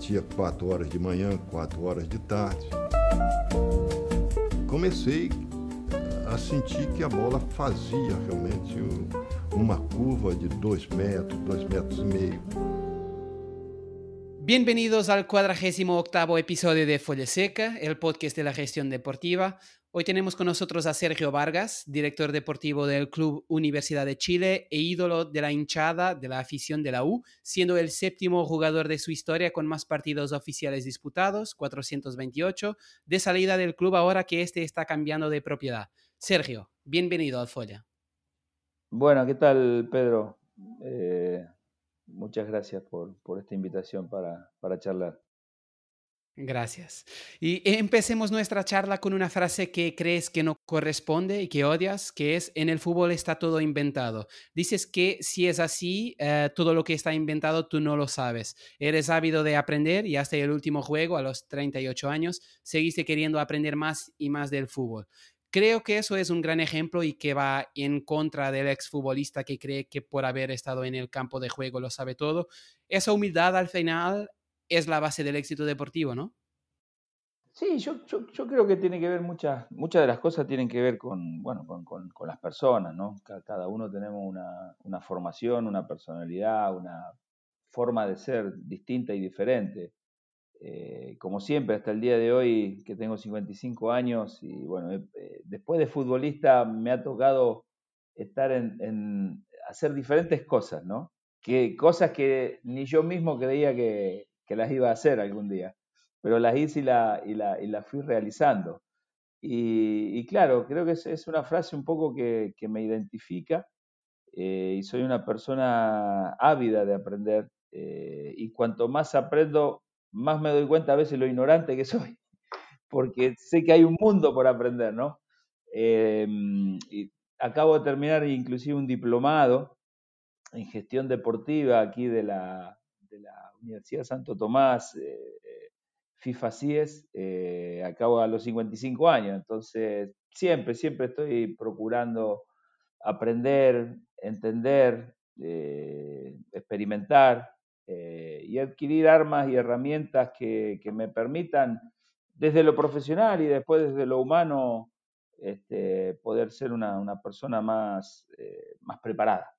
batia 4 horas de manhã, 4 horas de tarde. Comecei a sentir que a bola fazia realmente uma curva de 2 metros, 2 metros e meio. Bienvenidos cuadragésimo octavo episodio de Folle Seca, el podcast de la gestión deportiva. Hoy tenemos con nosotros a Sergio Vargas, director deportivo del Club Universidad de Chile e ídolo de la hinchada de la afición de la U, siendo el séptimo jugador de su historia con más partidos oficiales disputados, 428, de salida del club ahora que este está cambiando de propiedad. Sergio, bienvenido al Folla. Bueno, ¿qué tal, Pedro? Eh, muchas gracias por, esta invitación para, para charlar. Gracias. Y empecemos nuestra charla con una frase que crees que no corresponde y que odias, que es, en el fútbol está todo inventado. Dices que si es así, eh, todo lo que está inventado tú no lo sabes. Eres ávido de aprender y hasta el último juego, a los 38 años, seguiste queriendo aprender más y más del fútbol. Creo que eso es un gran ejemplo y que va en contra del exfutbolista que cree que por haber estado en el campo de juego lo sabe todo. Esa humildad al final es la base del éxito deportivo, ¿no? Sí, yo, yo, creo que tiene que ver muchas, muchas de las cosas tienen que ver con, bueno, con, con, las personas, ¿no? Cada uno tenemos una, una, formación, una personalidad, una forma de ser distinta y diferente. Eh, como siempre, hasta el día de hoy, que tengo 55 años, y bueno, eh, después de futbolista me ha tocado estar en, en, hacer diferentes cosas, ¿no? Que, cosas que ni yo mismo creía que, que las iba a hacer algún día, pero las hice y y la, y la fui realizando. Y, claro, creo que es, una frase un poco que, que me identifica eh, y soy una persona ávida de aprender eh, y cuanto más aprendo, más me doy cuenta a veces lo ignorante que soy, porque sé que hay un mundo por aprender, ¿no? Eh, y acabo de terminar inclusive un diplomado en gestión deportiva aquí de la, de la Universidad Santo Tomás, eh, eh, FIFA CIES, eh, acabo a los 55 años, entonces siempre, siempre estoy procurando aprender, entender, experimentar y adquirir armas y herramientas que, me permitan desde lo profesional y después desde lo humano este, poder ser una, persona más, más preparada.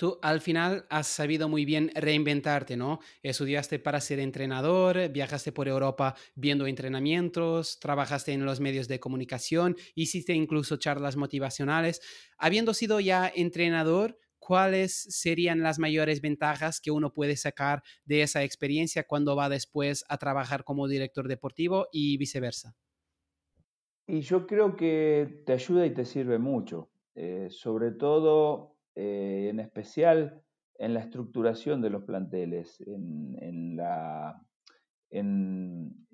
Tú al final has sabido muy bien reinventarte, ¿no? Estudiaste para ser entrenador, viajaste por Europa viendo entrenamientos, trabajaste en los medios de comunicación, hiciste incluso charlas motivacionales. Habiendo sido ya entrenador, ¿cuáles serían las mayores ventajas que uno puede sacar de esa experiencia cuando va después a trabajar como director deportivo y viceversa? Y yo creo que te ayuda y te sirve mucho, eh, sobre todo eh, en especial en la estructuración de los planteles, en, la, en,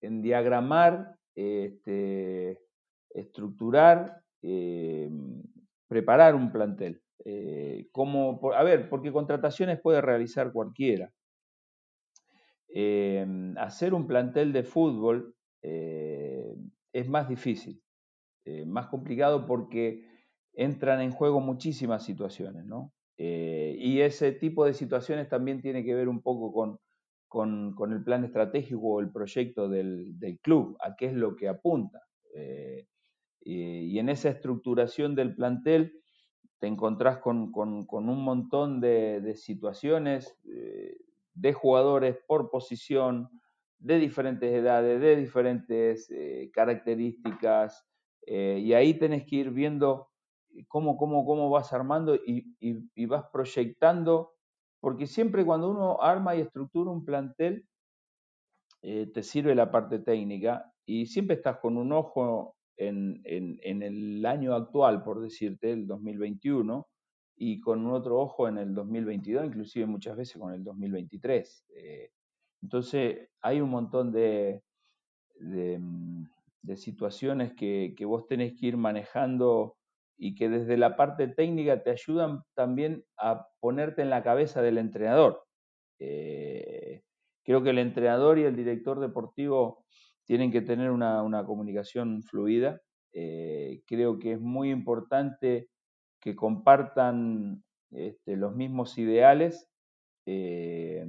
diagramar, este, estructurar, eh, preparar un plantel. Eh, como, a ver, porque contrataciones puede realizar cualquiera. hacer un plantel de fútbol es más difícil, más complicado porque entran en juego muchísimas situaciones, ¿no? Eh, y ese tipo de situaciones también tiene que ver un poco con, con, el plan estratégico o el proyecto del, club, a qué es lo que apunta. Eh, y, en esa estructuración del plantel te encontrás con, un montón de, situaciones eh, de jugadores por posición, de diferentes edades, de diferentes características, y ahí tenés que ir viendo cómo, cómo, cómo vas armando y, vas proyectando, porque siempre cuando uno arma y estructura un plantel, eh, te sirve la parte técnica y siempre estás con un ojo en, el año actual, por decirte, el 2021, y con otro ojo en el 2022, inclusive muchas veces con el 2023. Eh, entonces hay un montón de, de, mm, situaciones que, que, vos tenés que ir manejando y que desde la parte técnica te ayudan también a ponerte en la cabeza del entrenador. Eh, creo que el entrenador y el director deportivo tienen que tener una, comunicación fluida. Eh, creo que es muy importante que compartan este, los mismos ideales eh,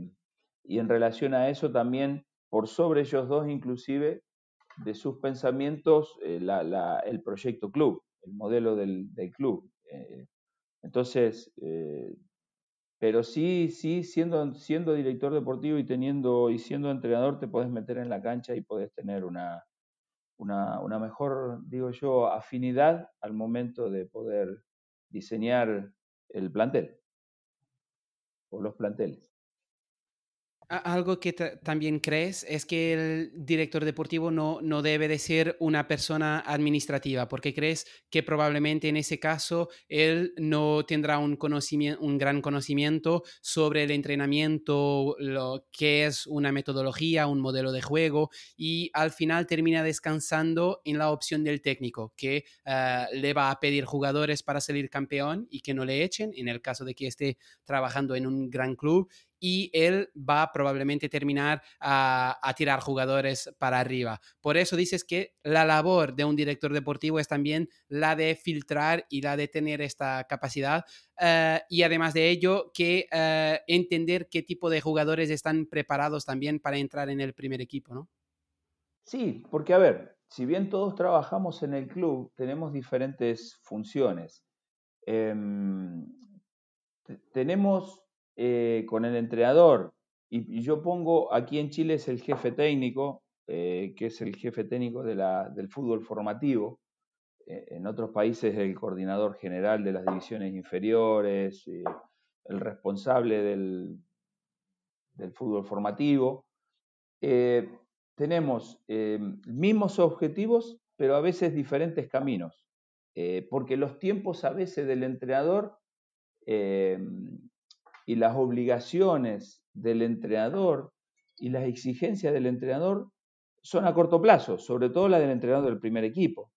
y en relación a eso también, por sobre ellos dos inclusive, de sus pensamientos, el proyecto club, el modelo del, club. Eh, entonces, pero sí, sí, siendo, siendo director deportivo y teniendo y siendo entrenador, te podés meter en la cancha y podés tener una, una, una mejor, digo yo, afinidad al momento de poder diseñar el plantel o los planteles. Algo que también crees es que el director deportivo no, no debe de ser una persona administrativa, porque crees que probablemente en ese caso él no tendrá un, un gran conocimiento sobre el entrenamiento, lo que es una metodología, un modelo de juego, y al final termina descansando en la opción del técnico, que ah, le va a pedir jugadores para salir campeón y que no le echen, en el caso de que esté trabajando en un gran club y él va probablemente terminar a, tirar jugadores para arriba. Por eso dices que la labor de un director deportivo es también la de filtrar y la de tener esta capacidad eh, y además de ello que eh, entender qué tipo de jugadores están preparados también para entrar en el primer equipo, ¿no? Sí, porque a ver, si bien todos trabajamos en el club, tenemos diferentes funciones. Em, tenemos eh, con el entrenador, y, yo pongo aquí en Chile es el jefe técnico, eh, que es el jefe técnico de la, del fútbol formativo, eh, en otros países el coordinador general de las divisiones inferiores, el responsable del, del fútbol formativo. tenemos mismos objetivos, pero a veces diferentes caminos, porque los tiempos a veces del entrenador y las obligaciones del entrenador y las exigencias del entrenador son a corto plazo, sobre todo la del entrenador del primer equipo,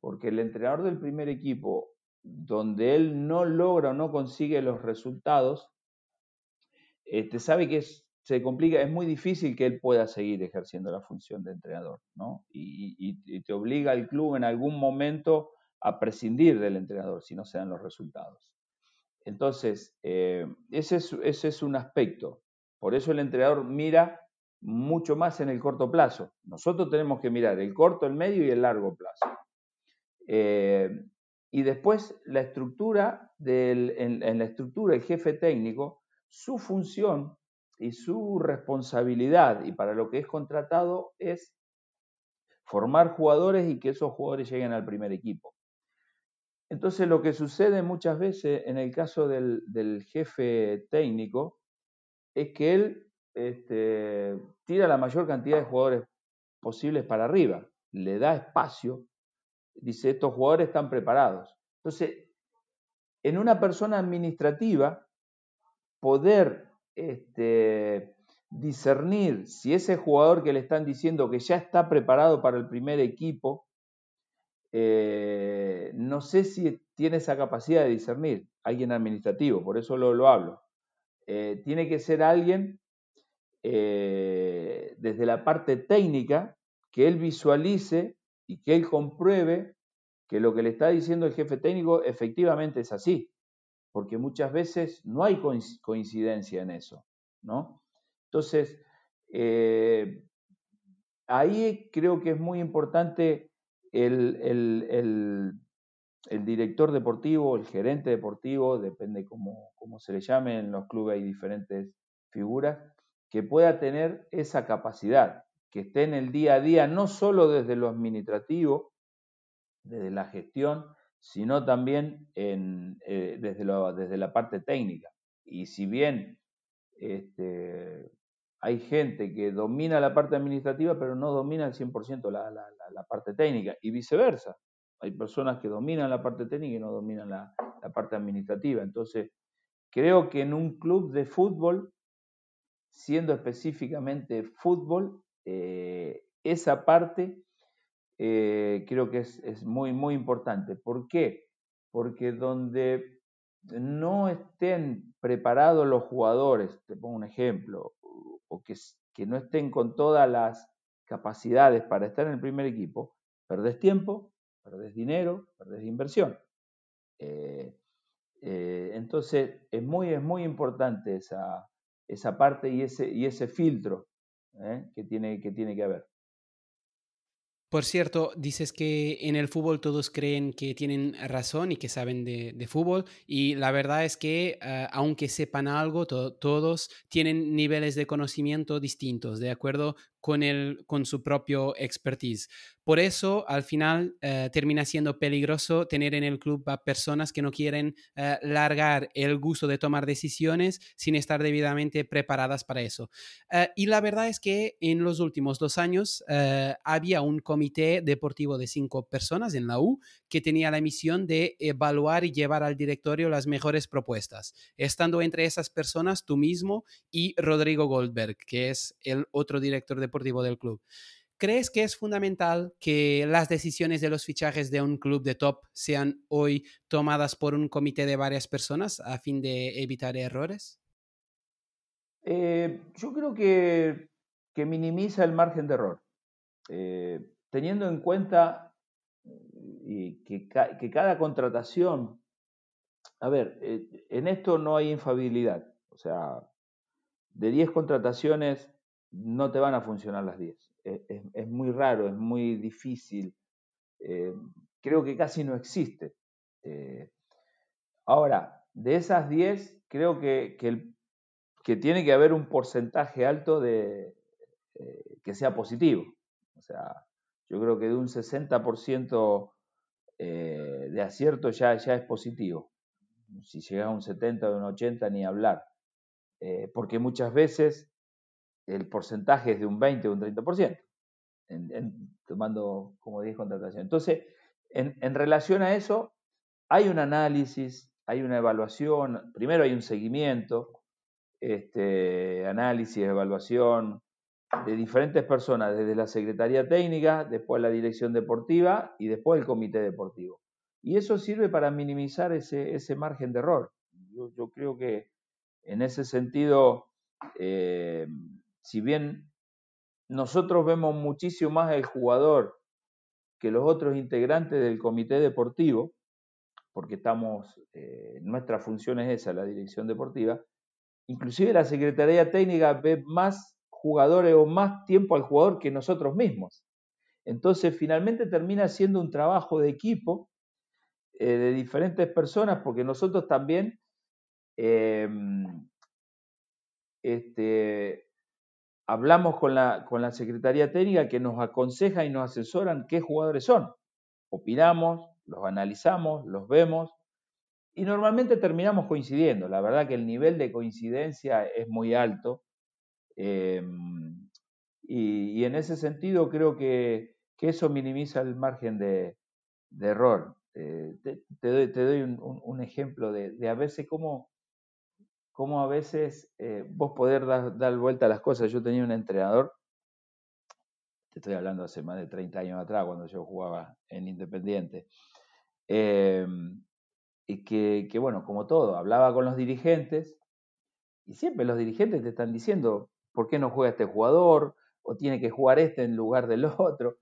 porque el entrenador del primer equipo, donde él no logra o no consigue los resultados, este, sabe que se complica, es muy difícil que él pueda seguir ejerciendo la función de entrenador, ¿no? Y, y te obliga al club en algún momento a prescindir del entrenador si no se dan los resultados. Entonces, eh, ese, es, un aspecto. Por eso el entrenador mira mucho más en el corto plazo. Nosotros tenemos que mirar el corto, el medio y el largo plazo. Eh, y después la estructura, en, la estructura, el jefe técnico, su función y su responsabilidad, y para lo que es contratado, es formar jugadores y que esos jugadores lleguen al primer equipo. Entonces lo que sucede muchas veces en el caso del, jefe técnico es que él este, tira la mayor cantidad de jugadores posibles para arriba, le da espacio, dice, estos jugadores están preparados. Entonces, en una persona administrativa, poder este, discernir si ese jugador que le están diciendo que ya está preparado para el primer equipo, eh, no sé si tiene esa capacidad de discernir, alguien administrativo, por eso lo, hablo. Eh, tiene que ser alguien eh, desde la parte técnica que él visualice y que él compruebe que lo que le está diciendo el jefe técnico efectivamente es así, porque muchas veces no hay coincidencia en eso, ¿no? Entonces, ahí creo que es muy importante el, director deportivo, el gerente deportivo, depende cómo, se le llame, en los clubes hay diferentes figuras, que pueda tener esa capacidad, que esté en el día a día, no solo desde lo administrativo, desde la gestión, sino también en, eh, desde, desde la parte técnica. Y si bien este, hay gente que domina la parte administrativa, pero no domina al 100% la, la, parte técnica, y viceversa. Hay personas que dominan la parte técnica y no dominan la, parte administrativa. Entonces, creo que en un club de fútbol, siendo específicamente fútbol, eh, esa parte eh, creo que es, es, muy, muy importante. ¿Por qué? Porque donde no estén preparados los jugadores, te pongo un ejemplo, o que, no estén con todas las capacidades para estar en el primer equipo, perdés tiempo, perdés dinero, perdés inversión. Eh, eh, entonces, es muy, es muy importante esa, esa parte y ese, y ese filtro ¿eh? que, tiene, que tiene que haber. Por cierto, dices que en el fútbol todos creen que tienen razón y que saben de, fútbol y la verdad es que ah, aunque sepan algo, todos tienen niveles de conocimiento distintos, ¿de acuerdo? Con, el, con su propio expertise. Por eso, al final, eh, termina siendo peligroso tener en el club a personas que no quieren eh, largar el gusto de tomar decisiones sin estar debidamente preparadas para eso. Eh, y la verdad es que en los últimos dos años había un comité deportivo de cinco personas en la U que tenía la misión de evaluar y llevar al directorio las mejores propuestas, estando entre esas personas tú mismo y Rodrigo Goldberg, que es el otro director deportivo del club. ¿Crees que es fundamental que las decisiones de los fichajes de un club de top sean hoy tomadas por un comité de varias personas a fin de evitar errores? Eh, yo creo que, que, minimiza el margen de error. Eh, teniendo en cuenta eh, que, cada contratación, a ver, en esto no hay infabilidad. O sea, de 10 contrataciones no te van a funcionar las 10 es, muy raro, es muy difícil. Eh, creo que casi no existe. Eh, ahora, de esas 10, creo que, que, tiene que haber un porcentaje alto de eh, que sea positivo. O sea, yo creo que de un 60% de acierto ya, ya es positivo. Si llega a un 70 o un 80, ni hablar. porque muchas veces el porcentaje es de un 20 o un 30%, tomando como 10 contrataciones. Entonces, en, relación a eso, hay un análisis, hay una evaluación, primero hay un seguimiento, este, análisis, evaluación de diferentes personas, desde la Secretaría Técnica, después la Dirección Deportiva y después el Comité Deportivo. Y eso sirve para minimizar ese, ese margen de error. Yo, creo que en ese sentido, eh, si bien nosotros vemos muchísimo más el jugador que los otros integrantes del comité deportivo, porque estamos, eh, nuestra función es esa, la dirección deportiva, inclusive la Secretaría Técnica ve más jugadores o más tiempo al jugador que nosotros mismos. Entonces, finalmente termina siendo un trabajo de equipo eh, de diferentes personas, porque nosotros también em, este, hablamos con la, con la Secretaría Técnica que nos aconseja y nos asesoran qué jugadores son. Opinamos, los analizamos, los vemos y normalmente terminamos coincidiendo. La verdad que el nivel de coincidencia es muy alto em, y, en ese sentido creo que, eso minimiza el margen de, error. Eh, te, doy, un, ejemplo de, a veces cómo cómo a veces eh, vos poder dar, vuelta a las cosas. Yo tenía un entrenador, te estoy hablando hace más de 30 años atrás, cuando yo jugaba en Independiente, em, y que, bueno, como todo, hablaba con los dirigentes y siempre los dirigentes te están diciendo, ¿por qué no juega este jugador? O tiene que jugar este en lugar del otro.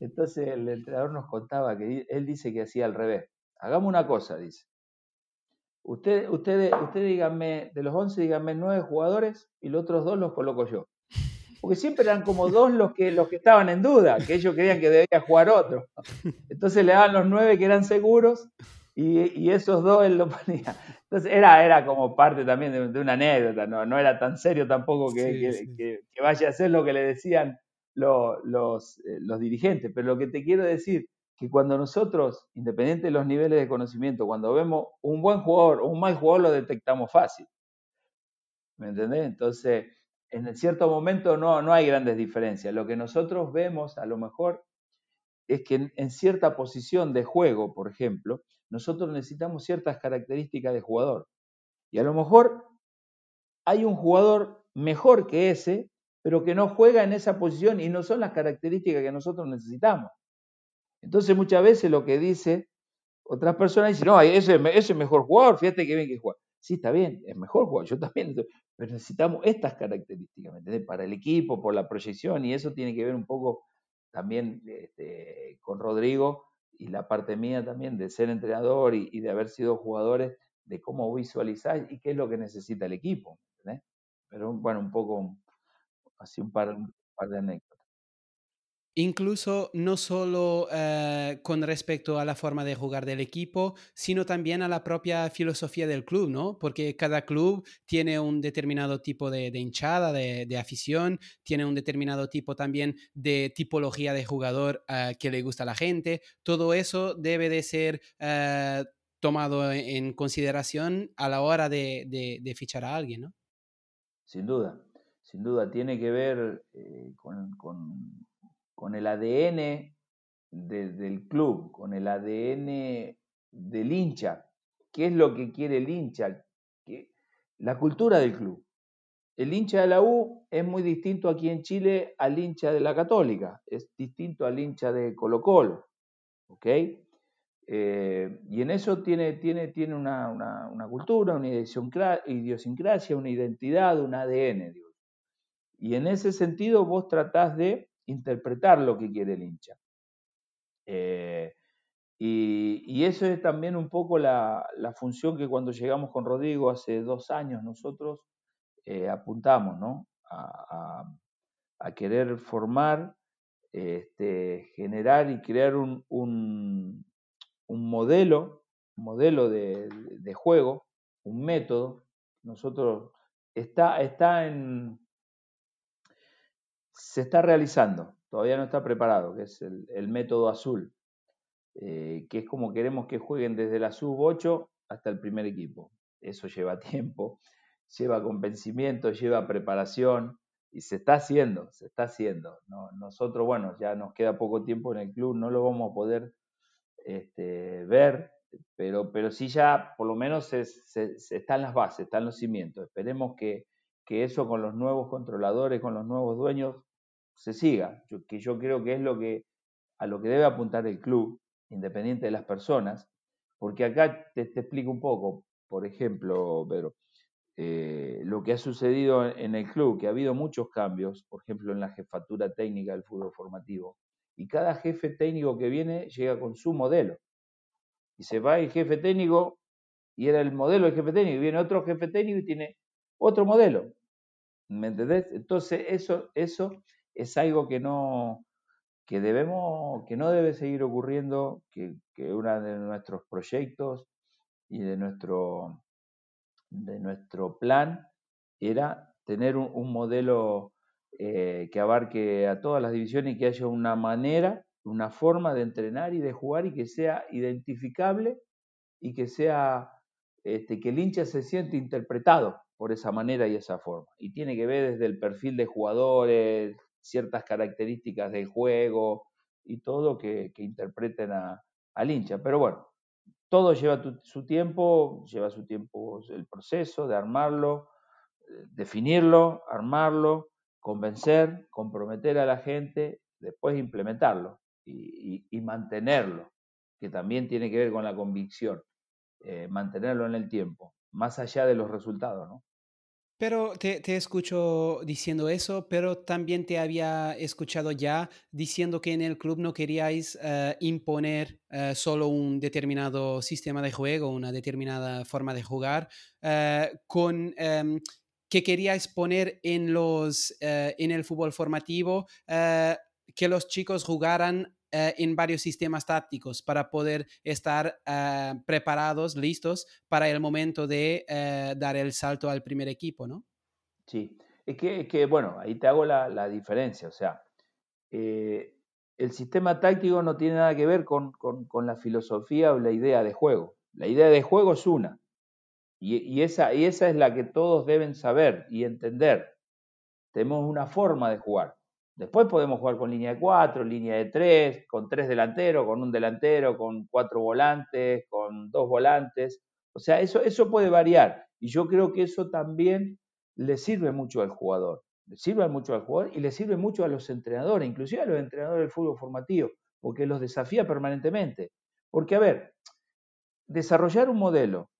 Entonces el entrenador nos contaba que él dice que hacía al revés. Hagamos una cosa, dice. Usted, usted, usted díganme, de los 11, díganme 9 jugadores y los otros dos los coloco yo. Porque siempre eran como dos los que, los que estaban en duda, que ellos creían que debía jugar otro. Entonces le daban los 9 que eran seguros y, esos dos él lo ponía. Entonces era, era como parte también de, una anécdota, no, no, era tan serio tampoco que, que, vaya a ser lo que le decían los, los, eh, los dirigentes. Pero lo que te quiero decir que cuando nosotros, independiente de los niveles de conocimiento, cuando vemos un buen jugador o un mal jugador, lo detectamos fácil. ¿Me entendés? Entonces, en cierto momento no, no hay grandes diferencias. Lo que nosotros vemos, a lo mejor, es que en, cierta posición de juego, por ejemplo, nosotros necesitamos ciertas características de jugador. Y a lo mejor hay un jugador mejor que ese, pero que no juega en esa posición y no son las características que nosotros necesitamos. Entonces muchas veces lo que dice otras personas dicen, no, ese, es mejor jugador, fíjate que bien que juega. Sí, está bien, es mejor jugador, yo también, pero necesitamos estas características, Para el equipo, por la proyección, y eso tiene que ver un poco también este, con Rodrigo y la parte mía también de ser entrenador y, de haber sido jugadores, de cómo visualizar y qué es lo que necesita el equipo. Pero bueno, un poco así un par, un par de anécdotas. Incluso no solo eh, con respecto a la forma de jugar del equipo, sino también a la propia filosofía del club, ¿no? Porque cada club tiene un determinado tipo de, hinchada, de, afición, tiene un determinado tipo también de tipología de jugador eh, que le gusta a la gente. Todo eso debe de ser eh, tomado en consideración a la hora de, fichar a alguien, ¿no? Sin duda, sin duda, tiene que ver con con el ADN del club, con el ADN del hincha. ¿Qué es lo que quiere el hincha? La cultura del club. El hincha de la U es muy distinto aquí en Chile al hincha de la Católica, es distinto al hincha de Colo Colo. ¿Ok? Eh, y en eso tiene, tiene, tiene una, cultura, una idiosincrasia, una identidad, un ADN. Y en ese sentido vos tratás de interpretar lo que quiere el hincha. Eh, y, eso es también un poco la, función que cuando llegamos con Rodrigo hace dos años nosotros eh, apuntamos, ¿no? A, querer formar, este, generar y crear un, un, modelo, modelo de, de, juego, un método. Nosotros está, está en, se está realizando, todavía no está preparado, que es el, método azul, eh, que es como queremos que jueguen desde la sub-8 hasta el primer equipo. Eso lleva tiempo, lleva convencimiento, lleva preparación y se está haciendo, se está haciendo. Nosotros, bueno, ya nos queda poco tiempo en el club, no lo vamos a poder este, ver, pero, pero sí ya por lo menos se, están las bases, están los cimientos. Esperemos que, que eso con los nuevos controladores, con los nuevos dueños, se siga, que yo creo que es lo que, a lo que debe apuntar el club, independiente de las personas, porque acá te, explico un poco, por ejemplo, Pedro, eh, lo que ha sucedido en el club, que ha habido muchos cambios, por ejemplo, en la jefatura técnica del fútbol formativo, y cada jefe técnico que viene llega con su modelo. Y se va el jefe técnico, y era el modelo del jefe técnico, y viene otro jefe técnico y tiene otro modelo. ¿Me entendés? Entonces, eso, eso es algo que no, que debemos, que no debe seguir ocurriendo, que, que uno de nuestros proyectos y de nuestro, de nuestro plan era tener un, modelo eh, que abarque a todas las divisiones y que haya una manera, una forma de entrenar y de jugar y que sea identificable y que sea este, que el hincha se siente interpretado por esa manera y esa forma. Y tiene que ver desde el perfil de jugadores, ciertas características del juego y todo que, interpreten al hincha. Pero bueno, todo lleva su tiempo, lleva su tiempo el proceso de armarlo, eh, definirlo, armarlo, convencer, comprometer a la gente, después implementarlo y, mantenerlo, que también tiene que ver con la convicción, eh, mantenerlo en el tiempo, más allá de los resultados, ¿no? Pero te, escucho diciendo eso, pero también te había escuchado ya diciendo que en el club no queríais eh, imponer eh, solo un determinado sistema de juego, una determinada forma de jugar, eh, con em, que queríais poner en, los, en el fútbol formativo que los chicos jugaran eh, en varios sistemas tácticos para poder estar eh, preparados, listos para el momento de eh, dar el salto al primer equipo, ¿no? Sí, es que, que bueno, ahí te hago la, la diferencia, o sea, el sistema táctico no tiene nada que ver con, con, con, la filosofía o la idea de juego. La idea de juego es una, y, y, esa, y esa es la que todos deben saber y entender. Tenemos una forma de jugar. Después podemos jugar con línea de cuatro, línea de tres, con tres delanteros, con un delantero, con cuatro volantes, con dos volantes. O sea, eso, eso puede variar. Y yo creo que eso también le sirve mucho al jugador. Le sirve mucho al jugador y le sirve mucho a los entrenadores, inclusive a los entrenadores del fútbol formativo, porque los desafía permanentemente. Porque, a ver, desarrollar un modelo,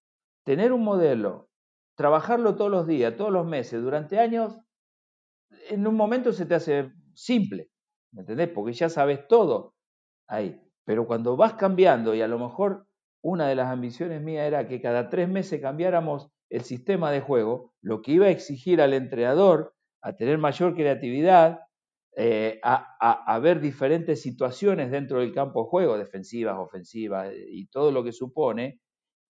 tener un modelo, trabajarlo todos los días, todos los meses, durante años, en un momento se te hace simple, ¿me entendés? Porque ya sabes todo ahí. Pero cuando vas cambiando, y a lo mejor una de las ambiciones mías era que cada tres meses cambiáramos el sistema de juego, lo que iba a exigir al entrenador a tener mayor creatividad, eh, a, ver diferentes situaciones dentro del campo de juego, defensivas, ofensivas eh, y todo lo que supone,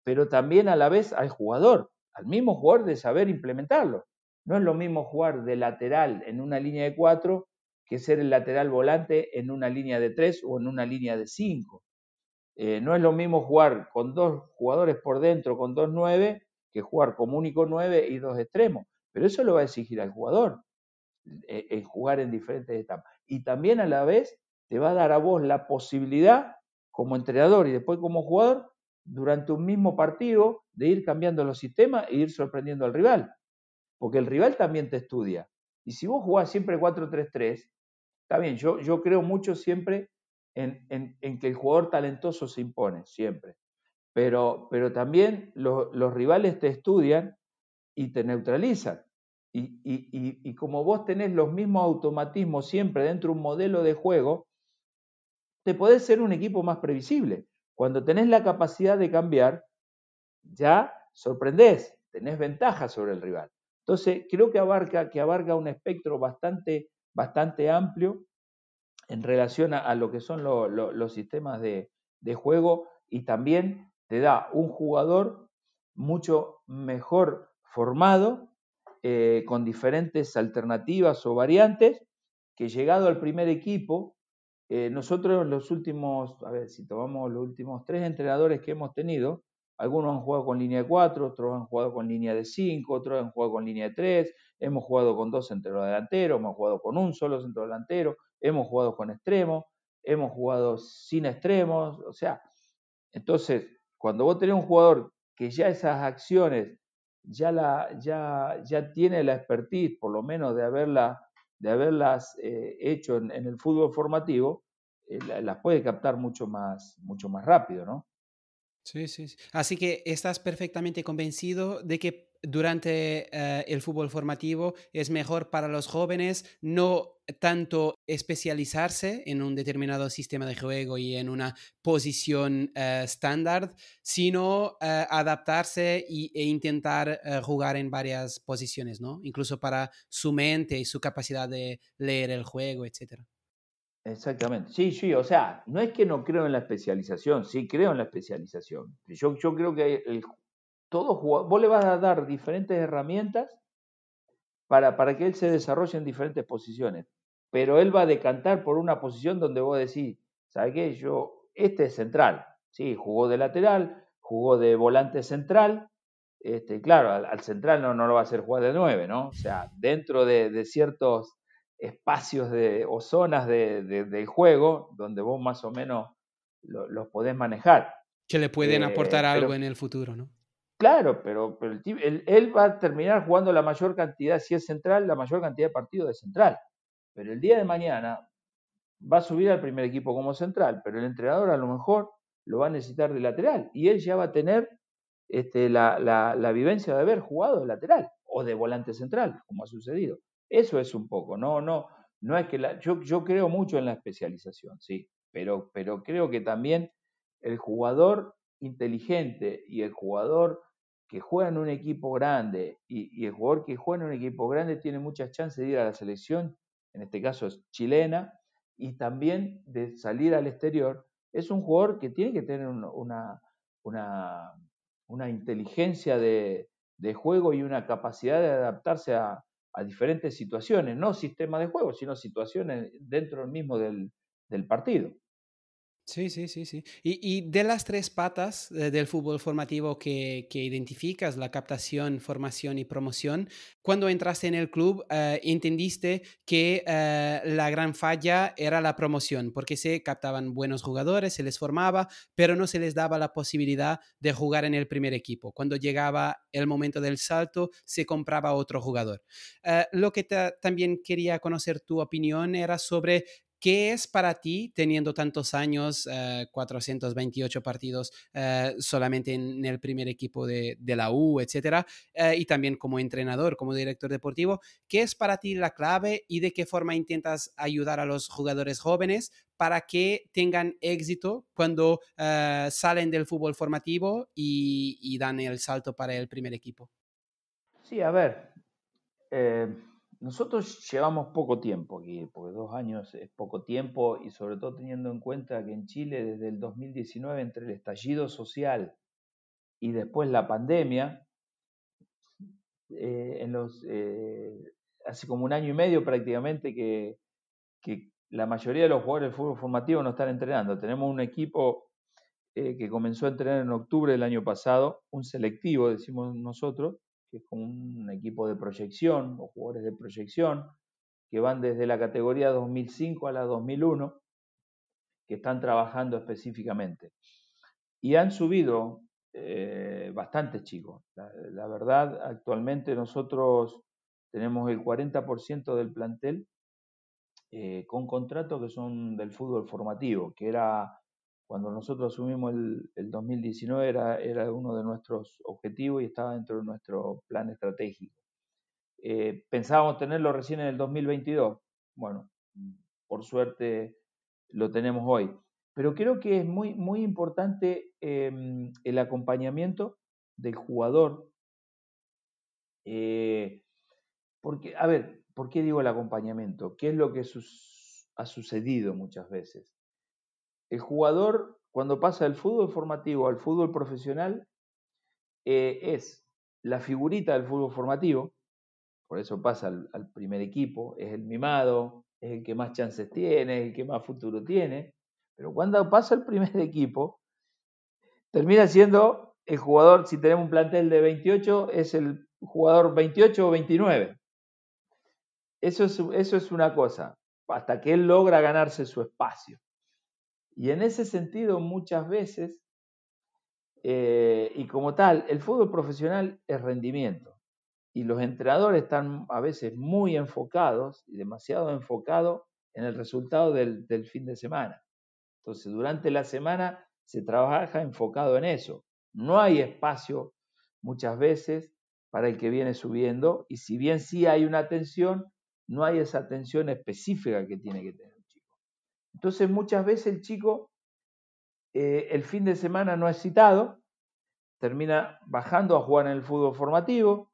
pero también a la vez al jugador, al mismo jugador de saber implementarlo. No es lo mismo jugar de lateral en una línea de cuatro que ser el lateral volante en una línea de tres o en una línea de cinco. Eh, no es lo mismo jugar con dos jugadores por dentro, con dos nueve, que jugar como único nueve y dos extremos. Pero eso lo va a exigir al jugador. Eh, en jugar en diferentes etapas. Y también a la vez te va a dar a vos la posibilidad, como entrenador y después como jugador, durante un mismo partido, de ir cambiando los sistemas e ir sorprendiendo al rival. Porque el rival también te estudia. Y si vos jugás siempre 4-3-3, está bien, yo, yo creo mucho siempre en, que el jugador talentoso se impone, siempre. Pero, pero también los rivales te estudian y te neutralizan. Y, como vos tenés los mismos automatismos siempre dentro de un modelo de juego, te podés ser un equipo más previsible. Cuando tenés la capacidad de cambiar, ya sorprendés, tenés ventaja sobre el rival. Entonces, creo que abarca, que abarca un espectro bastante, bastante amplio en relación a, lo que son los sistemas de, juego y también te da un jugador mucho mejor formado eh, con diferentes alternativas o variantes, que llegado al primer equipo, eh, nosotros los últimos, a ver, si tomamos los últimos tres entrenadores que hemos tenido, algunos han jugado con línea de 4, otros han jugado con línea de 5, otros han jugado con línea de 3, hemos jugado con dos centros delanteros, hemos jugado con un solo centro delantero, hemos jugado con extremos, hemos jugado sin extremos, o sea, entonces, cuando vos tenés un jugador que ya esas acciones ya, la, ya, ya tiene la expertise, por lo menos de, haberla, de haberlas eh, hecho en, el fútbol formativo, eh, las puede captar mucho más, mucho más rápido, ¿no? Sí, sí, sí. Así que estás perfectamente convencido de que durante eh, el fútbol formativo es mejor para los jóvenes no tanto especializarse en un determinado sistema de juego y en una posición eh, estándar, sino eh, adaptarse e intentar jugar en varias posiciones, ¿no? Incluso para su mente y su capacidad de leer el juego, etc. Exactamente. Sí, sí, o sea, no es que no creo en la especialización, sí creo en la especialización. Yo, yo creo que el, todo jugador, vos le vas a dar diferentes herramientas para, para que él se desarrolle en diferentes posiciones, pero él va a decantar por una posición donde vos decís, ¿sabes qué? Yo, este es central, sí, jugó de lateral, jugó de volante central, este, claro, al, central no, no lo va a hacer jugar de nueve, ¿no? O sea, dentro de, ciertos espacios de, o zonas de, del juego donde vos más o menos los podés manejar. Que le pueden aportar eh, algo en el futuro, ¿no? Claro, pero, él, va a terminar jugando la mayor cantidad, si es central, la mayor cantidad de partidos de central. Pero el día de mañana va a subir al primer equipo como central, pero el entrenador a lo mejor lo va a necesitar de lateral y él ya va a tener este, la, vivencia de haber jugado de lateral o de volante central, como ha sucedido. Eso es un poco, no, no, no es que la, yo, creo mucho en la especialización, sí, pero creo que también el jugador inteligente y el jugador que juega en un equipo grande y, el jugador que juega en un equipo grande tiene muchas chances de ir a la selección, en este caso es chilena, y también de salir al exterior, es un jugador que tiene que tener una, una, inteligencia de, juego y una capacidad de adaptarse a, diferentes situaciones, no sistemas de juego, sino situaciones dentro mismo del partido. Sí, sí, sí, sí. Y, de las tres patas del fútbol formativo que, identificas, la captación, formación y promoción, cuando entraste en el club eh, entendiste que eh, la gran falla era la promoción, porque se captaban buenos jugadores, se les formaba, pero no se les daba la posibilidad de jugar en el primer equipo. Cuando llegaba el momento del salto, se compraba otro jugador. Eh, lo que también quería conocer tu opinión era sobre ¿Qué es para ti, teniendo tantos años, 428 eh, partidos eh, solamente en el primer equipo de, la U, etcétera, eh, y también como entrenador, como director deportivo, qué es para ti la clave y de qué forma intentas ayudar a los jugadores jóvenes para que tengan éxito cuando salen del fútbol formativo y dan el salto para el primer equipo? Sí, a ver, nosotros llevamos poco tiempo aquí, porque dos años es poco tiempo y sobre todo teniendo en cuenta que en Chile desde el 2019, entre el estallido social y después la pandemia, eh, en los, eh, hace como un año y medio prácticamente que, la mayoría de los jugadores del fútbol formativo no están entrenando. Tenemos un equipo eh, que comenzó a entrenar en octubre del año pasado, un selectivo, decimos nosotros, que es como un equipo de proyección o jugadores de proyección que van desde la categoría 2005 a la 2001, que están trabajando específicamente. Y han subido eh, bastantes chicos. La, verdad, actualmente nosotros tenemos el 40% del plantel eh, con contratos que son del fútbol formativo, que era cuando nosotros asumimos el, 2019 era, era, uno de nuestros objetivos y estaba dentro de nuestro plan estratégico. Eh, pensábamos tenerlo recién en el 2022. Bueno, por suerte lo tenemos hoy. Pero creo que es muy, muy importante em, el acompañamiento del jugador. Eh, porque, a ver, ¿por qué digo el acompañamiento? ¿Qué es lo que ha sucedido muchas veces? El jugador, cuando pasa del fútbol formativo al fútbol profesional, eh, es la figurita del fútbol formativo, por eso pasa al, al, primer equipo, es el mimado, es el que más chances tiene, es el que más futuro tiene, pero cuando pasa el primer equipo, termina siendo el jugador, si tenemos un plantel de 28, es el jugador 28 o 29. Eso es, eso es una cosa, hasta que él logra ganarse su espacio. Y en ese sentido, muchas veces, eh, y como tal, el fútbol profesional es rendimiento. Y los entrenadores están a veces muy enfocados y demasiado enfocados en el resultado del fin de semana. Entonces, durante la semana se trabaja enfocado en eso. No hay espacio muchas veces para el que viene subiendo y si bien sí hay una atención, no hay esa atención específica que tiene que tener. Entonces, muchas veces el chico eh, el fin de semana no es citado, termina bajando a jugar en el fútbol formativo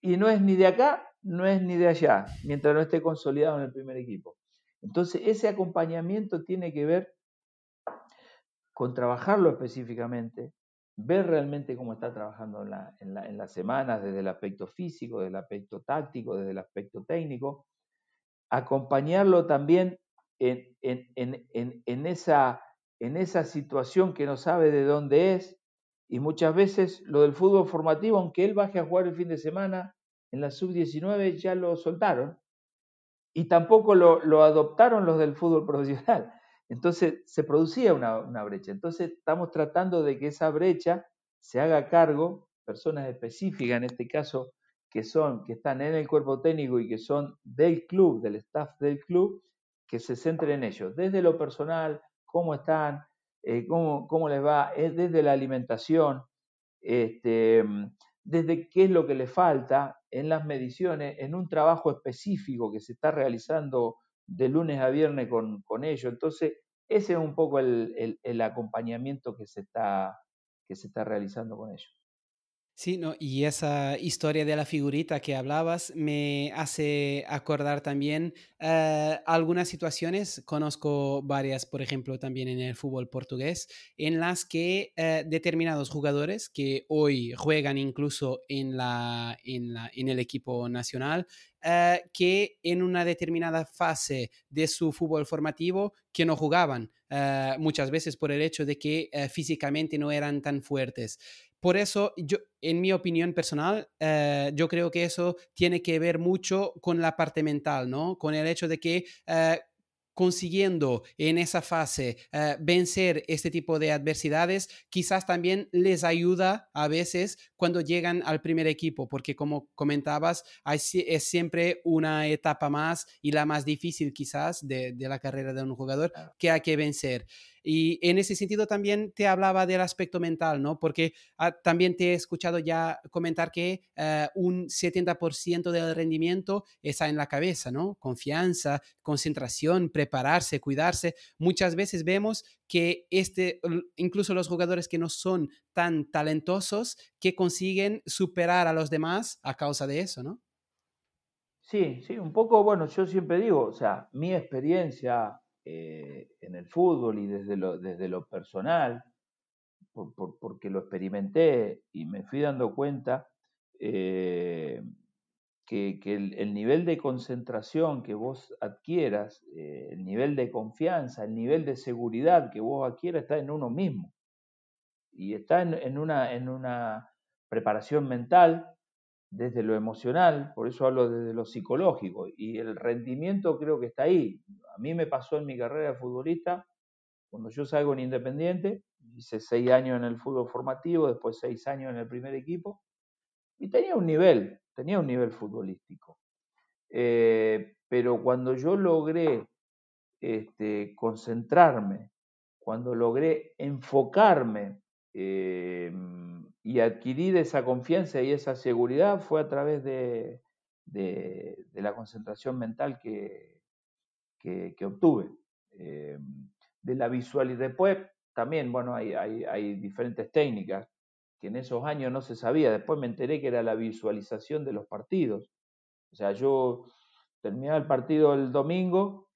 y no es ni de acá, no es ni de allá, mientras no esté consolidado en el primer equipo. Entonces, ese acompañamiento tiene que ver con trabajarlo específicamente, ver realmente cómo está trabajando en, las semanas, desde el aspecto físico, desde el aspecto táctico, desde el aspecto técnico, acompañarlo también en, esa, situación que no sabe de dónde es, y muchas veces lo del fútbol formativo, aunque él baje a jugar el fin de semana, en la sub-19 ya lo soltaron, y tampoco lo, adoptaron los del fútbol profesional. Entonces se producía una, brecha. Entonces estamos tratando de que esa brecha se haga cargo, personas específicas en este caso, que son, que están en el cuerpo técnico y que son del club, del staff del club, que se centren en ellos, desde lo personal, cómo están, eh, cómo, cómo, les va, desde la alimentación, este, desde qué es lo que les falta, en las mediciones, en un trabajo específico que se está realizando de lunes a viernes con, con ellos. Entonces, ese es un poco el, el, acompañamiento que se, está, que se está realizando con ellos. Sí, no, y esa historia de la figurita que hablabas me hace acordar también eh, algunas situaciones, conozco varias, por ejemplo, también en el fútbol portugués, en las que eh, determinados jugadores que hoy juegan incluso en, la, en, la, en el equipo nacional, eh, que en una determinada fase de su fútbol formativo que no jugaban, muchas veces por el hecho de que físicamente no eran tan fuertes por eso, yo, en mi opinión personal, eh, yo creo que eso tiene que ver mucho con la parte mental, ¿no? Con el hecho de que eh, consiguiendo en esa fase eh, vencer este tipo de adversidades, quizás también les ayuda a veces cuando llegan al primer equipo, porque como comentabas, es siempre una etapa más y la más difícil quizás de, de la carrera de un jugador que hay que vencer. Y en ese sentido también te hablaba del aspecto mental, ¿no? Porque ah, también te he escuchado ya comentar que eh, un 70% del rendimiento está en la cabeza, ¿no? Confianza, concentración, prepararse, cuidarse. Muchas veces vemos que este, incluso los jugadores que no son tan talentosos, que consiguen superar a los demás a causa de eso, ¿no? Sí, sí, un poco, bueno, yo siempre digo, o sea, mi experiencia eh, en el fútbol y desde lo, desde lo personal, porque lo experimenté y me fui dando cuenta eh, que, el, nivel de concentración que vos adquieras, eh, el nivel de confianza, el nivel de seguridad que vos adquieras está en uno mismo. Y está en, una, en una preparación mental desde lo emocional, por eso hablo desde lo psicológico, y el rendimiento creo que está ahí. A mí me pasó en mi carrera de futbolista, cuando yo salgo en Independiente, hice seis años en el fútbol formativo, después seis años en el primer equipo, y tenía un nivel, tenía un nivel futbolístico. Eh, pero cuando yo logré este, concentrarme, cuando logré enfocarme eh, y adquirir esa confianza y esa seguridad fue a través de, la concentración mental que, obtuve. Eh, de la visualización. Después también, bueno, hay, hay, diferentes técnicas que en esos años no se sabía. Después me enteré que era la visualización de los partidos. O sea, yo terminaba el partido el domingo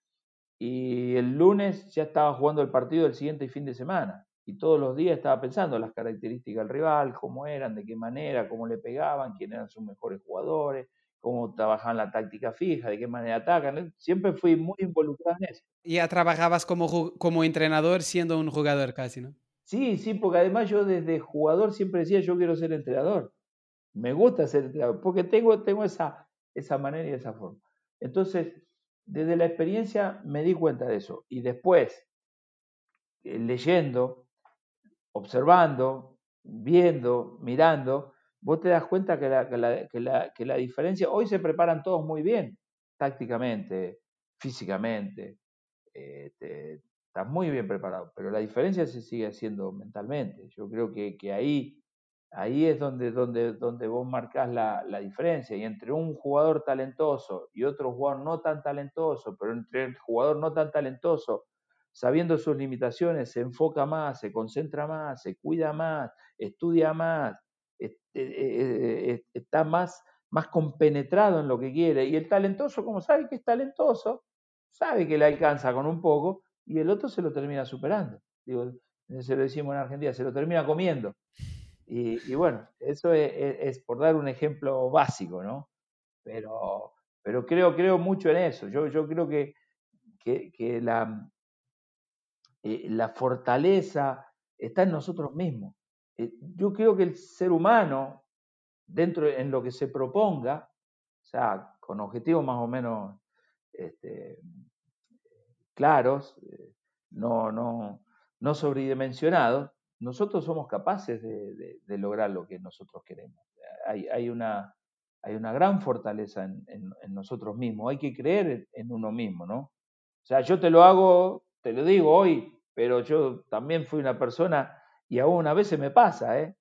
y el lunes ya estaba jugando el partido del siguiente fin de semana y todos los días estaba pensando las características del rival, cómo eran, de qué manera, cómo le pegaban, quién eran sus mejores jugadores, cómo trabajaban la táctica fija, de qué manera atacan. Siempre fui muy involucrado en eso. Ya trabajabas como, como entrenador siendo un jugador casi, ¿no? Sí, sí, porque además yo desde jugador siempre decía yo quiero ser entrenador. Me gusta ser entrenador, porque tengo, tengo esa, esa manera y esa forma. Entonces, desde la experiencia me di cuenta de eso. Y después, eh, leyendo, observando, viendo, mirando, vos te das cuenta que la, diferencia, hoy se preparan todos muy bien, tácticamente, físicamente, eh, estás muy bien preparado, pero la diferencia se sigue haciendo mentalmente. Yo creo que, ahí, ahí es donde, donde, donde vos marcás la, la, diferencia. Y entre un jugador talentoso y otro jugador no tan talentoso, pero entre el jugador no tan talentoso sabiendo sus limitaciones, se enfoca más, se concentra más, se cuida más, estudia más, eh, eh, eh, está más, más compenetrado en lo que quiere. Y el talentoso, como sabe que es talentoso, sabe que le alcanza con un poco y el otro se lo termina superando. Digo, se lo decimos en Argentina, se lo termina comiendo. Y, bueno, eso es, por dar un ejemplo básico, ¿no? Pero, pero creo, creo mucho en eso. Yo, yo creo que, que la, eh, la fortaleza está en nosotros mismos. Eh, yo creo que el ser humano, dentro en lo que se proponga, o sea, con objetivos más o menos este, claros, eh, no, no, no sobredimensionados, nosotros somos capaces de, lograr lo que nosotros queremos. Hay, hay, una, hay una gran fortaleza en, en, nosotros mismos, hay que creer en uno mismo, ¿no? O sea, yo te lo hago te lo digo hoy, pero yo también fui una persona, y aún a veces me pasa, ¿eh?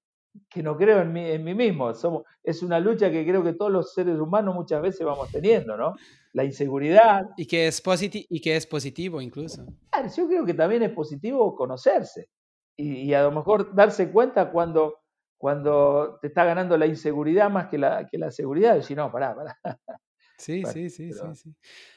que no creo en mí, en mí mismo. Somos, es una lucha que creo que todos los seres humanos muchas veces vamos teniendo, ¿no? La inseguridad. Y que es, y que es positivo incluso. Claro, yo creo que también es positivo conocerse y, a lo mejor darse cuenta cuando, cuando te está ganando la inseguridad más que la, que la seguridad. Decir, no, pará, pará. Sí, sí, sí, sí, sí.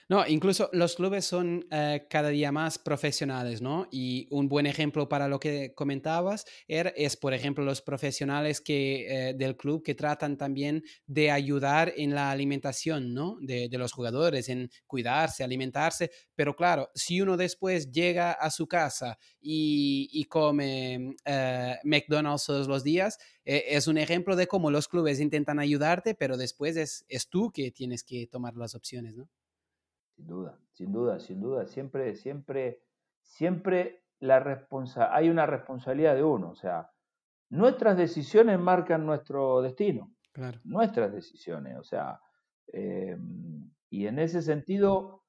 No, incluso los clubes son eh, cada día más profesionales, ¿no? Y un buen ejemplo para lo que comentabas er, es, por ejemplo, los profesionales que, eh, del club que tratan también de ayudar en la alimentación, ¿no? De, los jugadores, en cuidarse, alimentarse. Pero claro, si uno después llega a su casa y, y come eh, McDonald's todos los días, es un ejemplo de cómo los clubes intentan ayudarte, pero después es, es tú que tienes que tomar las opciones, ¿no? Sin duda, sin duda, sin duda. Siempre, siempre, siempre la responsa hay una responsabilidad de uno. O sea, nuestras decisiones marcan nuestro destino. Claro. Nuestras decisiones. O sea, eh, y en ese sentido,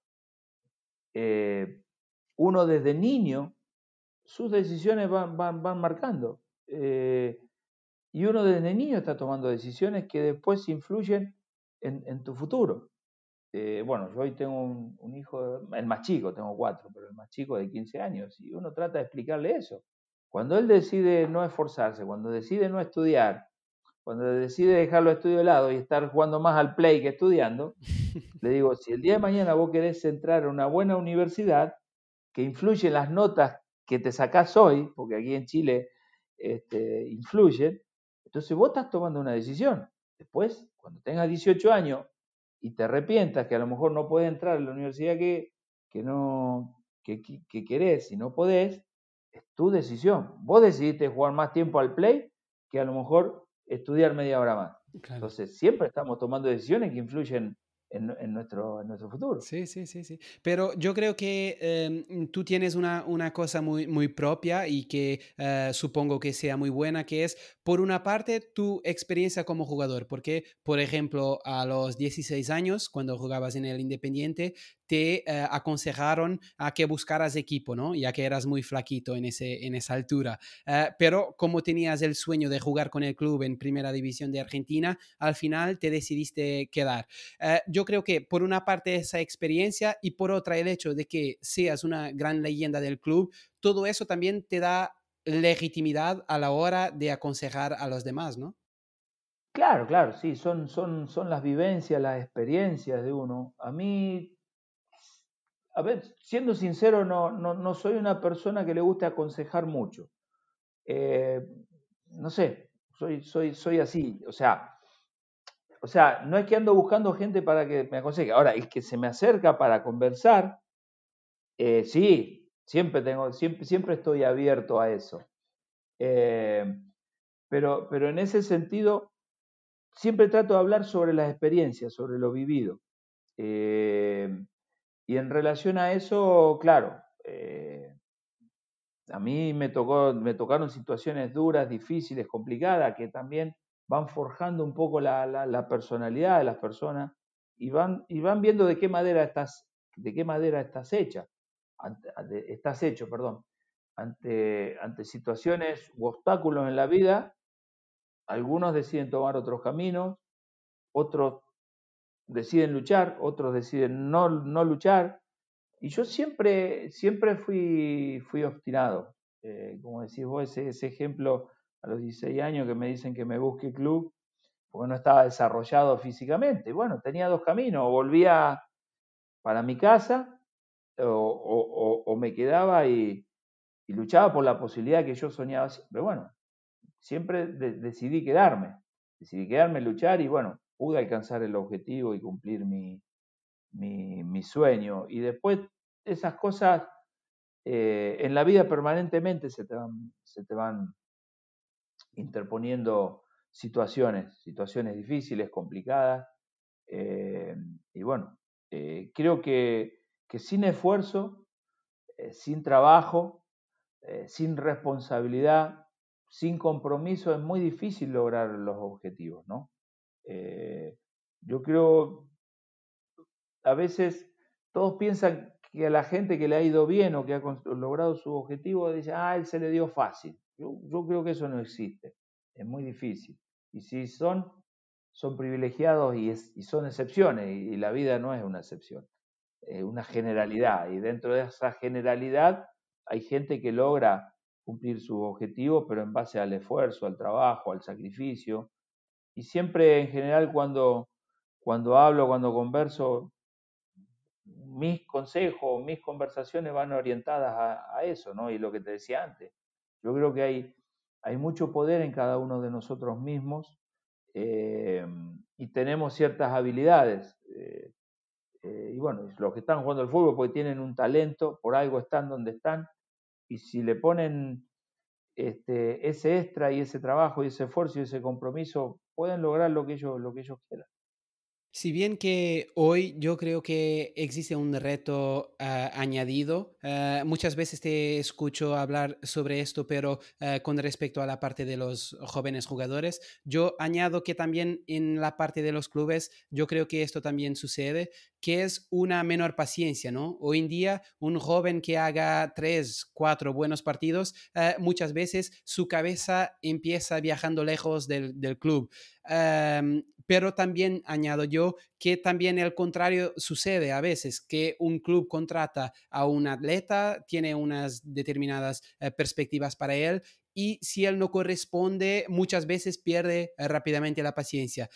eh, uno desde niño sus decisiones van, van, van marcando. Eh, y uno desde niño está tomando decisiones que después influyen en, tu futuro. Eh, bueno, yo hoy tengo un, hijo, el más chico, tengo cuatro, pero el más chico de 15 años, y uno trata de explicarle eso. Cuando él decide no esforzarse, cuando decide no estudiar, cuando decide dejar los estudios de lado y estar jugando más al play que estudiando, le digo, si el día de mañana vos querés entrar a una buena universidad, que influye en las notas que te sacás hoy, porque aquí en Chile este, influyen, entonces vos estás tomando una decisión. Después, cuando tengas 18 años y te arrepientas que a lo mejor no puedes entrar a la universidad que, que no que, que, querés y no podés, es tu decisión. Vos decidiste jugar más tiempo al play que a lo mejor estudiar media hora más. Entonces, siempre estamos tomando decisiones que influyen en, nuestro, nuestro futuro. Sí, sí, sí, sí. Pero yo creo que em, tú tienes una, una, cosa muy, muy propia y que eh, supongo que sea muy buena, que es, por una parte, tu experiencia como jugador, porque, por ejemplo, a los 16 años, cuando jugabas en el Independiente, te eh, aconsejaron a que buscaras equipo, ¿no? Ya que eras muy flaquito en, ese, en esa altura. Eh, pero como tenías el sueño de jugar con el club en Primera División de Argentina, al final te decidiste quedar. Eh, yo creo que por una parte esa experiencia y por otra el hecho de que seas una gran leyenda del club, todo eso también te da legitimidad a la hora de aconsejar a los demás, ¿no? Claro, claro, sí, son, son, son las vivencias, las experiencias de uno. A mí a ver, siendo sincero, no, no, soy una persona que le guste aconsejar mucho. Eh, no sé, soy, soy, soy así. O sea, o sea, no es que ando buscando gente para que me aconseje. Ahora, el que se me acerca para conversar, eh, sí, siempre, tengo, siempre, siempre estoy abierto a eso. Eh, pero, pero en ese sentido, siempre trato de hablar sobre las experiencias, sobre lo vivido. Y en relación a eso, claro, eh, a mí me, tocó, me tocaron situaciones duras, difíciles, complicadas, que también van forjando un poco la, personalidad de las personas y van, y van viendo de qué madera estás, de qué madera estás hecha, estás hecho, perdón. Ante, ante situaciones u obstáculos en la vida, algunos deciden tomar otros caminos, otros deciden luchar, otros deciden no, no luchar. Y yo siempre, siempre fui, fui obstinado. Eh, como decís vos, ese, ese, ejemplo a los 16 años que me dicen que me busque club, porque no estaba desarrollado físicamente. Bueno, tenía dos caminos, o volvía para mi casa o, o, me quedaba y, y, luchaba por la posibilidad que yo soñaba siempre. Bueno, siempre decidí quedarme, decidí quedarme, luchar y bueno, pude alcanzar el objetivo y cumplir mi, mi, sueño. Y después esas cosas eh, en la vida permanentemente se te van, se te van interponiendo situaciones, situaciones difíciles, complicadas. Eh, y bueno, eh, creo que, que, sin esfuerzo, sin trabajo, sin responsabilidad, sin compromiso, es muy difícil lograr los objetivos, ¿no? Eh, yo creo, a veces todos piensan que a la gente que le ha ido bien o que ha logrado su objetivo, dice, ah, él se le dio fácil. Yo, creo que eso no existe, es muy difícil. Y si son, son privilegiados y, son excepciones, y, la vida no es una excepción, es una generalidad. Y dentro de esa generalidad hay gente que logra cumplir sus objetivos, pero en base al esfuerzo, al trabajo, al sacrificio, y siempre en general cuando, cuando hablo, cuando converso, mis consejos, mis conversaciones van orientadas a, eso, ¿no? Y lo que te decía antes, yo creo que hay, hay mucho poder en cada uno de nosotros mismos eh, y tenemos ciertas habilidades. Eh, eh, y bueno, los que están jugando al fútbol porque tienen un talento, por algo están donde están, y si le ponen este, ese extra y ese trabajo y ese esfuerzo y ese compromiso pueden lograr lo que ellos, lo que ellos quieran. Si bien que hoy yo creo que existe un reto ah, añadido, ah, muchas veces te escucho hablar sobre esto, pero ah, con respecto a la parte de los jóvenes jugadores, yo añado que también en la parte de los clubes, yo creo que esto también sucede, que es una menor paciencia, ¿no? Hoy en día, un joven que haga tres, cuatro buenos partidos, muchas veces su cabeza empieza viajando lejos del, club pero también añado yo que también el contrario sucede a veces, que un club contrata a un atleta, tiene unas determinadas eh, perspectivas para él y si él no corresponde, muchas veces pierde eh, rápidamente la paciencia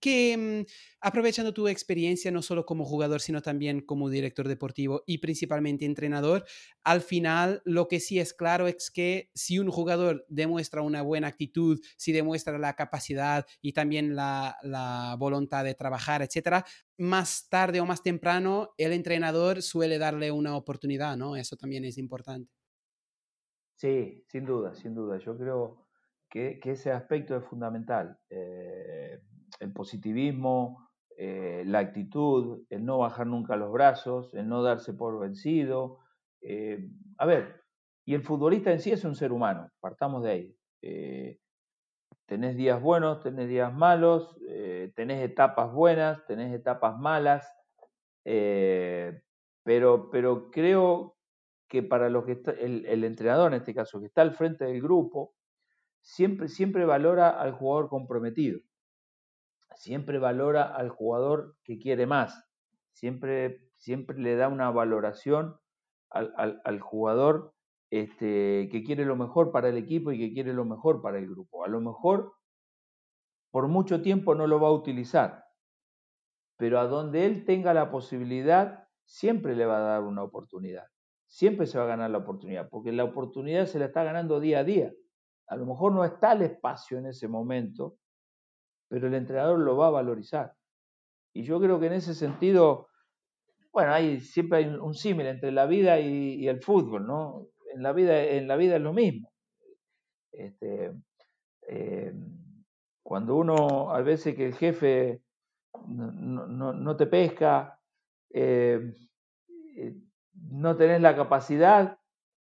que mm, aprovechando tu experiencia no solo como jugador, sino también como director deportivo y principalmente entrenador, al final lo que sí es claro es que si un jugador demuestra una buena actitud, si demuestra la capacidad y también la, la voluntad de trabajar, etcétera, más tarde o más temprano el entrenador suele darle una oportunidad, ¿no? Eso también es importante. Sí, sin duda, sin duda. Yo creo que, que ese aspecto es fundamental. Eh, el positivismo, eh, la actitud, el no bajar nunca los brazos, el no darse por vencido. Eh, a ver, y el futbolista en sí es un ser humano, partamos de ahí. Eh, tenés días buenos, tenés días malos, tenés etapas buenas, tenés etapas malas, pero, pero creo que para lo que está, el, el, entrenador en este caso, que está al frente del grupo, siempre, siempre valora al jugador comprometido siempre valora al jugador que quiere más, siempre, siempre le da una valoración al, jugador este, que quiere lo mejor para el equipo y que quiere lo mejor para el grupo. A lo mejor por mucho tiempo no lo va a utilizar, pero a donde él tenga la posibilidad, siempre le va a dar una oportunidad. Siempre se va a ganar la oportunidad, porque la oportunidad se la está ganando día a día. A lo mejor no está el espacio en ese momento, pero el entrenador lo va a valorizar. Y yo creo que en ese sentido, bueno, hay, siempre hay un símil entre la vida y, el fútbol, ¿no? En la vida, en la vida es lo mismo. Este, eh, cuando uno, a veces que el jefe no, te pesca, eh, eh, no tenés la capacidad,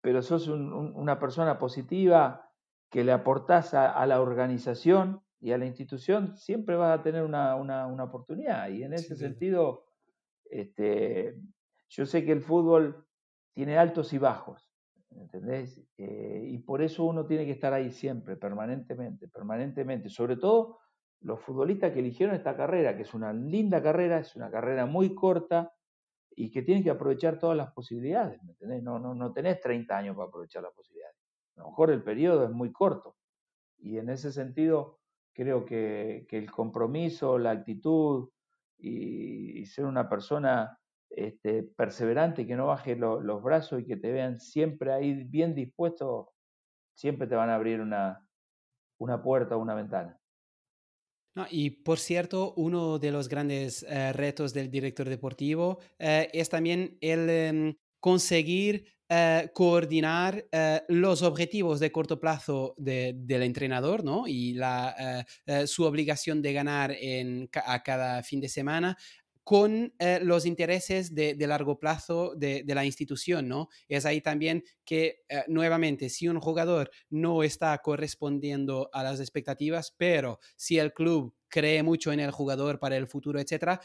pero sos una persona positiva que le aportás a la organización, y a la institución siempre vas a tener una, oportunidad. Y en ese sentido, este, yo sé que el fútbol tiene altos y bajos, ¿entendés? Eh, y por eso uno tiene que estar ahí siempre, permanentemente, permanentemente. Sobre todo los futbolistas que eligieron esta carrera, que es una linda carrera, es una carrera muy corta y que tienen que aprovechar todas las posibilidades, ¿me entendés? No, no, no tenés 30 años para aprovechar las posibilidades. A lo mejor el periodo es muy corto. Y en ese sentido, creo que, el compromiso, la actitud y, ser una persona este, perseverante, que no baje los brazos y que te vean siempre ahí bien dispuesto, siempre te van a abrir una, una puerta o una ventana. y por cierto, uno de los grandes eh, retos del director deportivo eh, es también el em, conseguir eh, coordinar eh, los objetivos de corto plazo del entrenador ¿no? y la, eh, su obligación de ganar a cada fin de semana con los intereses de, largo plazo de, la institución, ¿no? Es ahí también que, nuevamente, si un jugador no está correspondiendo a las expectativas, pero si el club cree mucho en el jugador para el futuro, etcétera,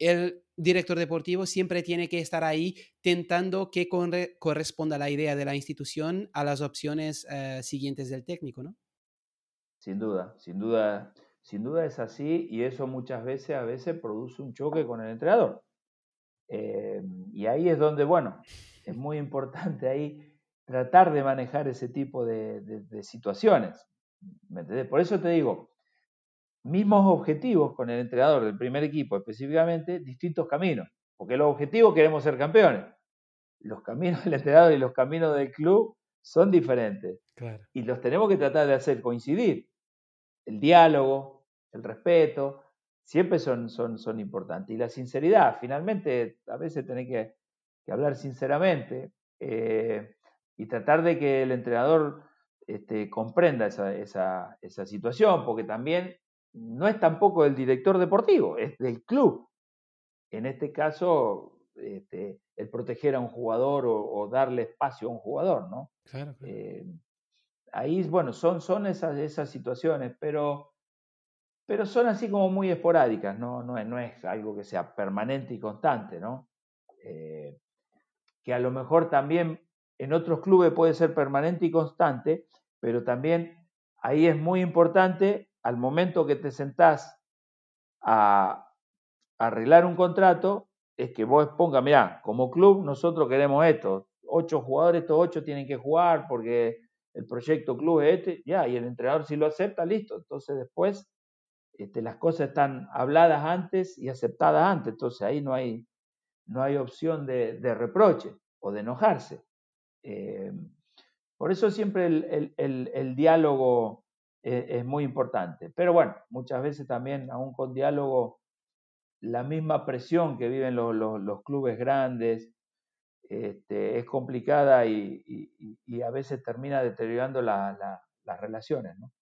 el director deportivo siempre tiene que estar ahí tentando que corresponda la idea de la institución a las opciones eh, siguientes del técnico, ¿no? Sin duda, sin duda, sin duda es así y eso muchas veces a veces produce un choque con el entrenador. Eh, y ahí es donde, bueno, es muy importante ahí tratar de manejar ese tipo de, situaciones. ¿me Por eso te digo, mismos objetivos con el entrenador del primer equipo específicamente, distintos caminos, porque los objetivos queremos ser campeones. Los caminos del entrenador y los caminos del club son diferentes. Y los tenemos que tratar de hacer coincidir. El diálogo, el respeto, siempre son, son, son importantes. Y la sinceridad, finalmente, a veces tenés que, hablar sinceramente eh, y tratar de que el entrenador este, comprenda esa, esa, esa situación, porque también no es tampoco del director deportivo, es del club. En este caso, este, el proteger a un jugador o, darle espacio a un jugador, ¿no? Claro. Eh, ahí, bueno, son, son esas, esas situaciones, pero, pero son así como muy esporádicas, ¿no? No, es, no es algo que sea permanente y constante, ¿no? Eh, que a lo mejor también en otros clubes puede ser permanente y constante, pero también ahí es muy importante al momento que te sentás a, arreglar un contrato, es que vos pongas, mira, como club nosotros queremos esto, ocho jugadores, estos ocho tienen que jugar porque el proyecto club es este, ya, y el entrenador si lo acepta, listo. Entonces después este, las cosas están habladas antes y aceptadas antes, entonces ahí no hay, no hay opción de, reproche o de enojarse. Eh, por eso siempre el, diálogo es, es, muy importante. Pero bueno, muchas veces también, aún con diálogo, la misma presión que viven los, clubes grandes este, es complicada y, a veces termina deteriorando las relaciones. ¿no?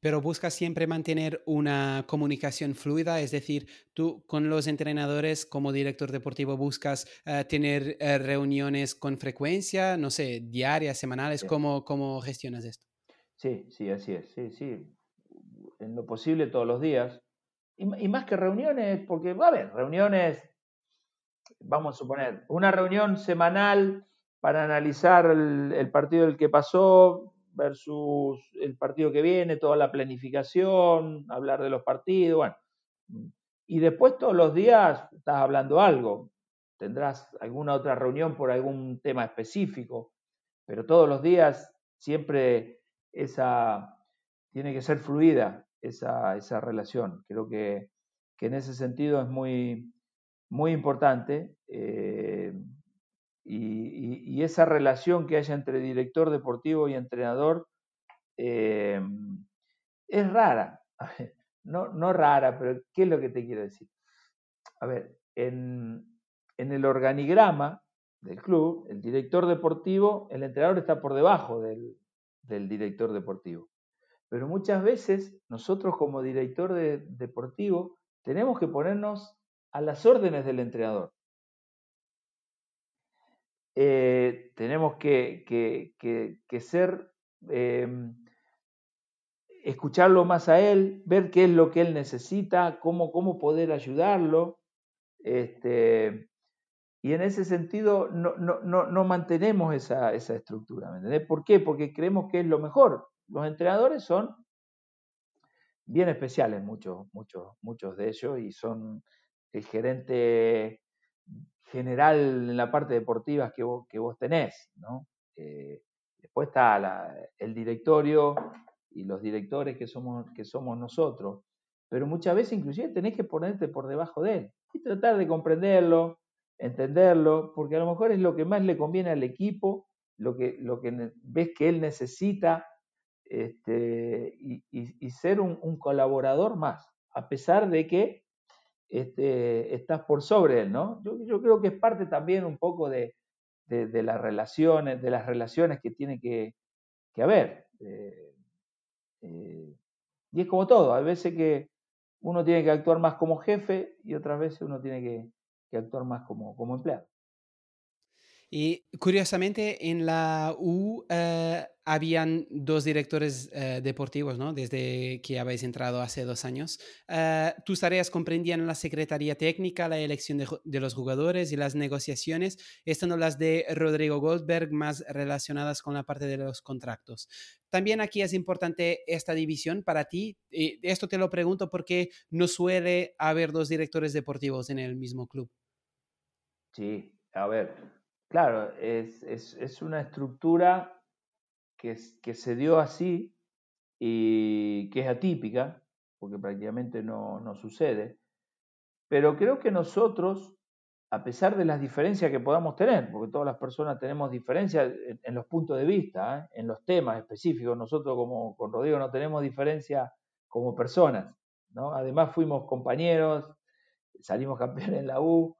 Pero buscas siempre mantener una comunicación fluida, es decir, tú con los entrenadores como director deportivo buscas eh, tener eh, reuniones con frecuencia, no sé, diarias, semanales, ¿cómo, ¿cómo gestionas esto? Sí, sí, así es, sí, sí, en lo posible todos los días. Y, más que reuniones, porque va a haber reuniones, vamos a suponer, una reunión semanal para analizar el, partido del que pasó versus el partido que viene, toda la planificación, hablar de los partidos, bueno. Y después todos los días estás hablando algo, tendrás alguna otra reunión por algún tema específico, pero todos los días siempre esa tiene que ser fluida esa, esa relación. Creo que, que, en ese sentido es muy, muy importante eh, y, esa relación que haya entre director deportivo y entrenador eh, es rara. No, no rara, pero ¿qué es lo que te quiero decir? A ver, en, en el organigrama del club, el director deportivo, el entrenador está por debajo del, del director deportivo. Pero muchas veces nosotros como director deportivo tenemos que ponernos a las órdenes del entrenador. Eh, tenemos que, ser, em, escucharlo más a él, ver qué es lo que él necesita, cómo, cómo poder ayudarlo. Este, y en ese sentido no, no, mantenemos esa, esa estructura. ¿Por qué? Porque creemos que es lo mejor. Los entrenadores son bien especiales, muchos, muchos, muchos de ellos, y son el gerente general en la parte deportiva que vos, que vos tenés, ¿no? Eh, después está el directorio y los directores que somos, que somos nosotros, pero muchas veces inclusive tenés que ponerte por debajo de él y tratar de comprenderlo, entenderlo, porque a lo mejor es lo que más le conviene al equipo, lo que, lo que ves que él necesita este, y, ser un, colaborador más, a pesar de que este, estás por sobre él, ¿no? Yo, creo que es parte también un poco de, las relaciones, de las relaciones que tiene que, haber. Eh, eh, y es como todo, hay veces que uno tiene que actuar más como jefe y otras veces uno tiene que, actuar más como, como empleado. Y curiosamente en la U eh, habían dos directores eh, deportivos, ¿no? Desde que habéis entrado hace dos años. Eh, ¿Tus tareas comprendían la secretaría técnica, la elección de, los jugadores y las negociaciones, estando las de Rodrigo Goldberg más relacionadas con la parte de los contratos? También aquí es importante esta división para ti. Y esto te lo pregunto porque no suele haber dos directores deportivos en el mismo club. Sí, a ver, claro, es, es una estructura que, se dio así y que es atípica, porque prácticamente no, sucede, pero creo que nosotros, a pesar de las diferencias que podamos tener, porque todas las personas tenemos diferencias en, los puntos de vista, ¿eh? en los temas específicos, nosotros como con Rodrigo no tenemos diferencia como personas, ¿no? Además fuimos compañeros, salimos campeones en la U,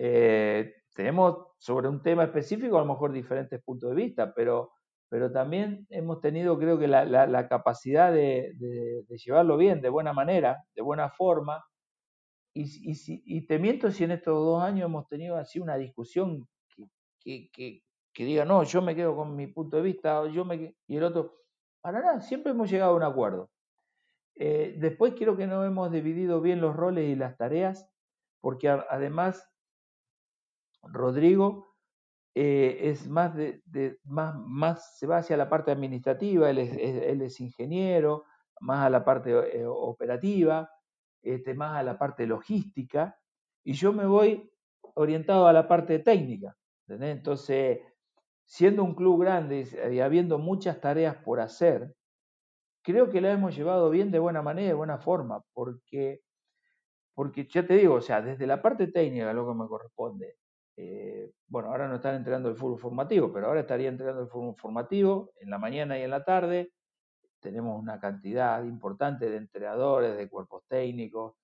eh, tenemos sobre un tema específico a lo mejor diferentes puntos de vista, pero pero también hemos tenido, creo que, la, capacidad de, llevarlo bien, de buena manera, de buena forma. Y, y, te miento si en estos dos años hemos tenido así una discusión que, que, diga, no, yo me quedo con mi punto de vista, yo me, y el otro, para nada, siempre hemos llegado a un acuerdo. Eh, después creo que no hemos dividido bien los roles y las tareas, porque además Rodrigo eh, es más de, más, más, se va hacia la parte administrativa, él es, ingeniero, más a la parte eh, operativa, este, más a la parte logística, y yo me voy orientado a la parte técnica. Entonces, siendo un club grande y habiendo muchas tareas por hacer, creo que la hemos llevado bien de buena manera, de buena forma, porque, porque ya te digo, o sea, desde la parte técnica, lo que me corresponde, eh, bueno, ahora no están entrenando el fútbol formativo, pero ahora estaría entrenando el fútbol formativo en la mañana y en la tarde. Tenemos una cantidad importante de entrenadores, de cuerpos técnicos,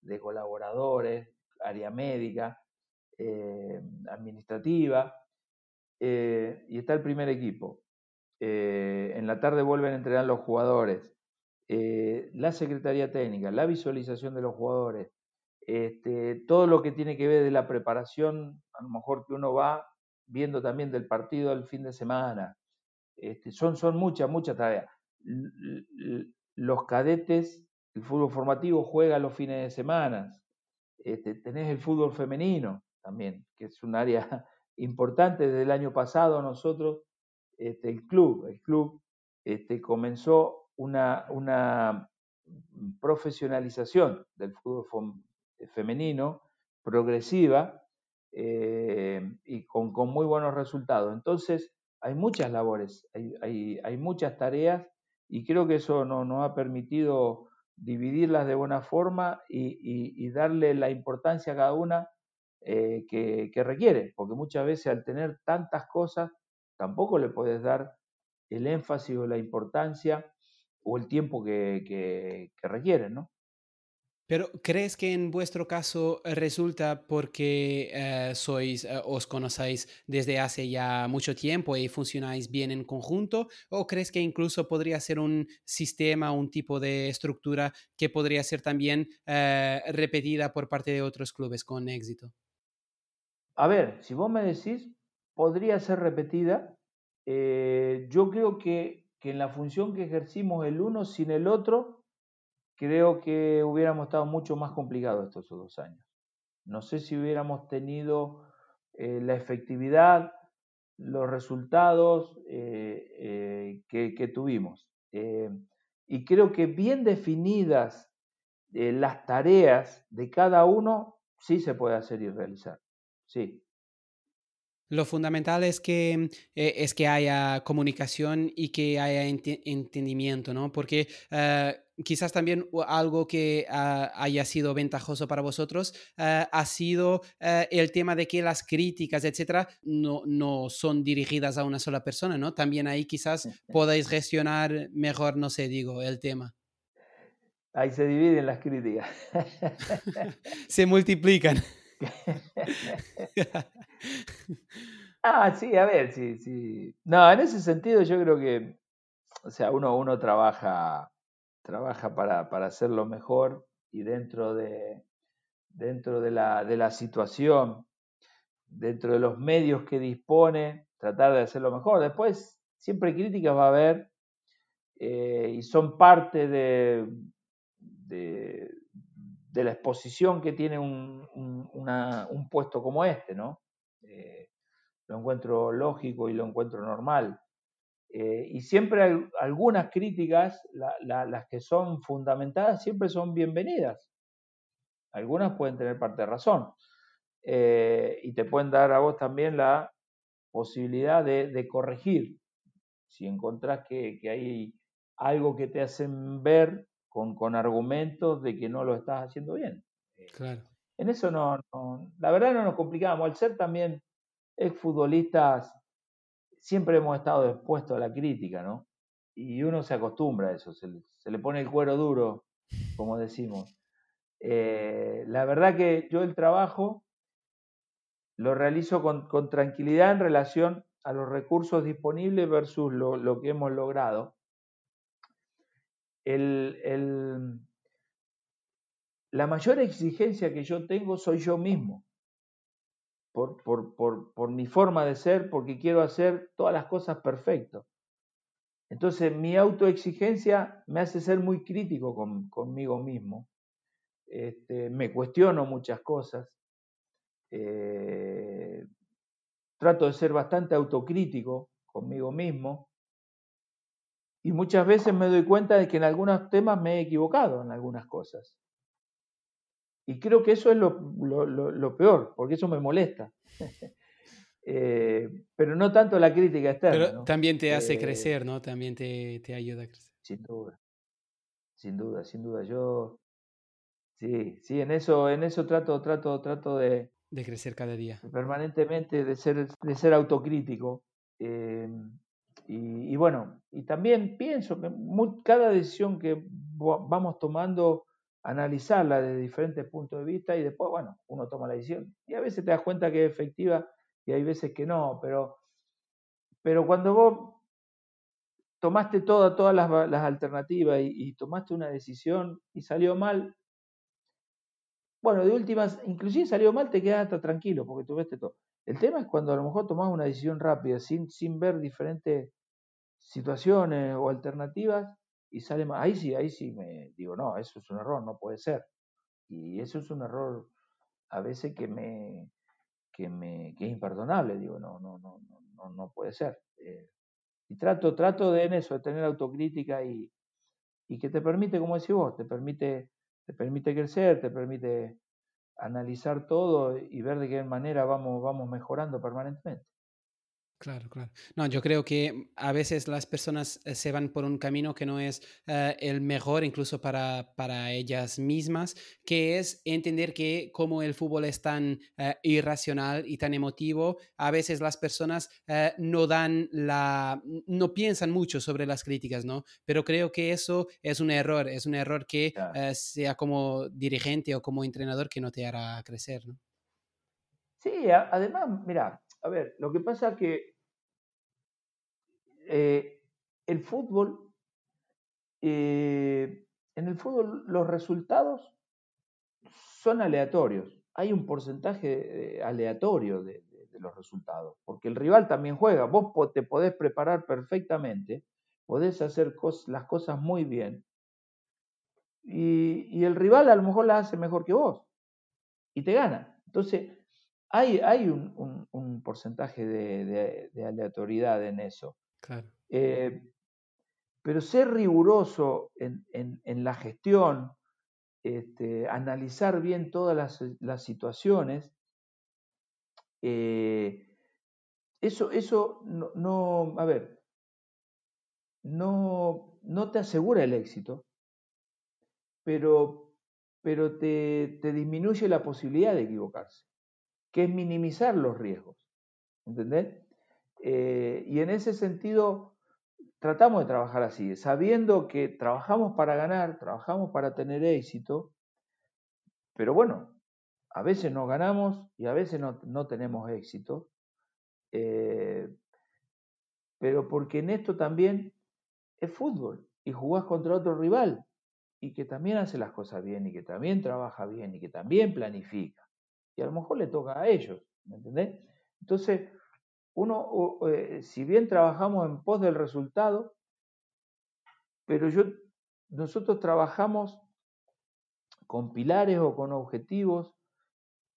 de colaboradores, área médica, eh, administrativa, eh, y está el primer equipo. en la tarde vuelven a entrenar los jugadores, la secretaría técnica, la visualización de los jugadores, este, todo lo que tiene que ver de la preparación, a lo mejor que uno va viendo también del partido del fin de semana. Este, son, son muchas, muchas tareas. Los cadetes, el fútbol formativo juega los fines de semana. Este, tenés el fútbol femenino también, que es un área importante. Desde el año pasado nosotros, este, el club, el club este, comenzó una, una profesionalización del fútbol femenino, progresiva eh, y con, muy buenos resultados. Entonces, hay muchas labores, hay, muchas tareas y creo que eso nos ha permitido dividirlas de buena forma y, darle la importancia a cada una eh, que, requiere, porque muchas veces al tener tantas cosas, tampoco le puedes dar el énfasis o la importancia o el tiempo que, que, que requieren, ¿no? Pero ¿crees que en vuestro caso resulta porque eh, sois, eh, os conocéis desde hace ya mucho tiempo y funcionáis bien en conjunto? ¿O crees que incluso podría ser un sistema, un tipo de estructura que podría ser también eh, repetida por parte de otros clubes con éxito? A ver, si vos me decís, podría ser repetida. yo creo que, que en la función que ejercimos el uno sin el otro, creo que hubiéramos estado mucho más complicados estos dos años. No sé si hubiéramos tenido eh, la efectividad, los resultados eh, eh, que, tuvimos. y creo que bien definidas las tareas de cada uno, sí se puede hacer y realizar. Sí. Lo fundamental es que, es que haya comunicación y que haya entendimiento, ¿no? Porque quizás también algo que ah, haya sido ventajoso para vosotros ah, ha sido ah, el tema de que las críticas, etcétera, no, no, son dirigidas a una sola persona, ¿no? También ahí quizás podáis gestionar mejor, no sé, digo, el tema. Ahí se dividen las críticas. se multiplican. ah, sí, a ver, sí, sí. No, en ese sentido yo creo que, o sea, uno, uno trabaja trabaja para, para hacerlo mejor y dentro de, dentro de la, de la situación, dentro de los medios que dispone, tratar de hacerlo mejor. Después, siempre críticas va a haber eh, y son parte de, de, la exposición que tiene un, un, puesto como este, ¿no? Eh, lo encuentro lógico y lo encuentro normal. Eh, y siempre hay algunas críticas, las que son fundamentadas, siempre son bienvenidas. Algunas pueden tener parte de razón. Eh, y te pueden dar a vos también la posibilidad de, corregir. Si encontrás que, hay algo que te hacen ver con, con, argumentos de que no lo estás haciendo bien. Eh, claro. En eso no, la verdad no nos complicamos. Al ser también exfutbolistas siempre hemos estado expuestos a la crítica, ¿no? Y uno se acostumbra a eso, se, le pone el cuero duro, como decimos. Eh, la verdad que yo el trabajo lo realizo con, tranquilidad en relación a los recursos disponibles versus lo, que hemos logrado. la mayor exigencia que yo tengo soy yo mismo, por, mi forma de ser, porque quiero hacer todas las cosas perfecto. Entonces mi autoexigencia me hace ser muy crítico conmigo mismo. Este, me cuestiono muchas cosas. Eh, trato de ser bastante autocrítico conmigo mismo. Y muchas veces me doy cuenta de que en algunos temas me he equivocado en algunas cosas. Y creo que eso es lo, peor, porque eso me molesta. Eh, pero no tanto la crítica externa. Pero también te hace eh, crecer, ¿no? También te, te, ayuda a crecer. Sin duda, sin duda, sin duda. Yo, sí, sí, en eso, en eso trato, trato, trato de... De crecer cada día. Permanentemente, de ser, de ser autocrítico. Eh, y, y, bueno, y también pienso que cada decisión que vamos tomando analizarla desde diferentes puntos de vista y después, bueno, uno toma la decisión. Y a veces te das cuenta que es efectiva y hay veces que no, pero, pero cuando vos tomaste todas las, alternativas y, tomaste una decisión y salió mal, bueno, de últimas, inclusive salió mal, te quedas hasta tranquilo porque tuviste todo. El tema es cuando a lo mejor tomás una decisión rápida sin, sin ver diferentes situaciones o alternativas y sale mal. Ahí sí, ahí sí me digo, no, eso es un error, no puede ser. Y eso es un error a veces que me, que me que es imperdonable, digo, no, no, no, no, no puede ser. Eh, y trato, trato de en eso, de tener autocrítica y, y que te permite, como decís vos, te permite, te permite crecer, te permite analizar todo y ver de qué manera vamos, vamos mejorando permanentemente. Claro, claro. No, yo creo que a veces las personas eh, se van por un camino que no es eh, el mejor incluso para, para, ellas mismas, que es entender que como el fútbol es tan eh, irracional y tan emotivo, a veces las personas no dan la, no piensan mucho sobre las críticas, ¿no? Pero creo que eso es un error, es un error que sea como dirigente o como entrenador que no te hará crecer, ¿no? Sí, además, mira, a ver, lo que pasa es que eh, el fútbol, eh, en el fútbol los resultados son aleatorios. Hay un porcentaje eh, aleatorio de, los resultados, porque el rival también juega. Vos te podés preparar perfectamente, podés hacer las cosas muy bien, y, el rival a lo mejor las hace mejor que vos, y te gana. Entonces, hay, hay un, porcentaje de aleatoriedad en eso. Eh, pero ser riguroso en, la gestión, este, analizar bien todas las, situaciones, eh, eso, eso no, a ver, no, no te asegura el éxito, pero, pero te, te, disminuye la posibilidad de equivocarse, que es minimizar los riesgos. ¿Entendés? Eh, y en ese sentido, tratamos de trabajar así, sabiendo que trabajamos para ganar, trabajamos para tener éxito, pero bueno, a veces no ganamos y a veces no, tenemos éxito, eh, pero porque en esto también es fútbol y jugás contra otro rival y que también hace las cosas bien y que también trabaja bien y que también planifica. Y a lo mejor le toca a ellos, ¿me entendés? Entonces, uno, eh, si bien trabajamos en pos del resultado, pero nosotros trabajamos con pilares o con objetivos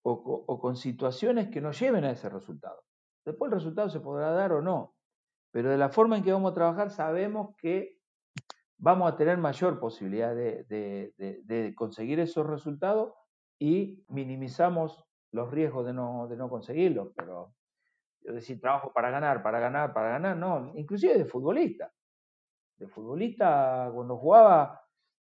o, con situaciones que nos lleven a ese resultado. Después el resultado se podrá dar o no, pero de la forma en que vamos a trabajar sabemos que vamos a tener mayor posibilidad de, de conseguir esos resultados y minimizamos los riesgos de no, de no conseguirlos, pero es decir, trabajo para ganar, para ganar, para ganar, no, inclusive de futbolista. De futbolista, cuando jugaba,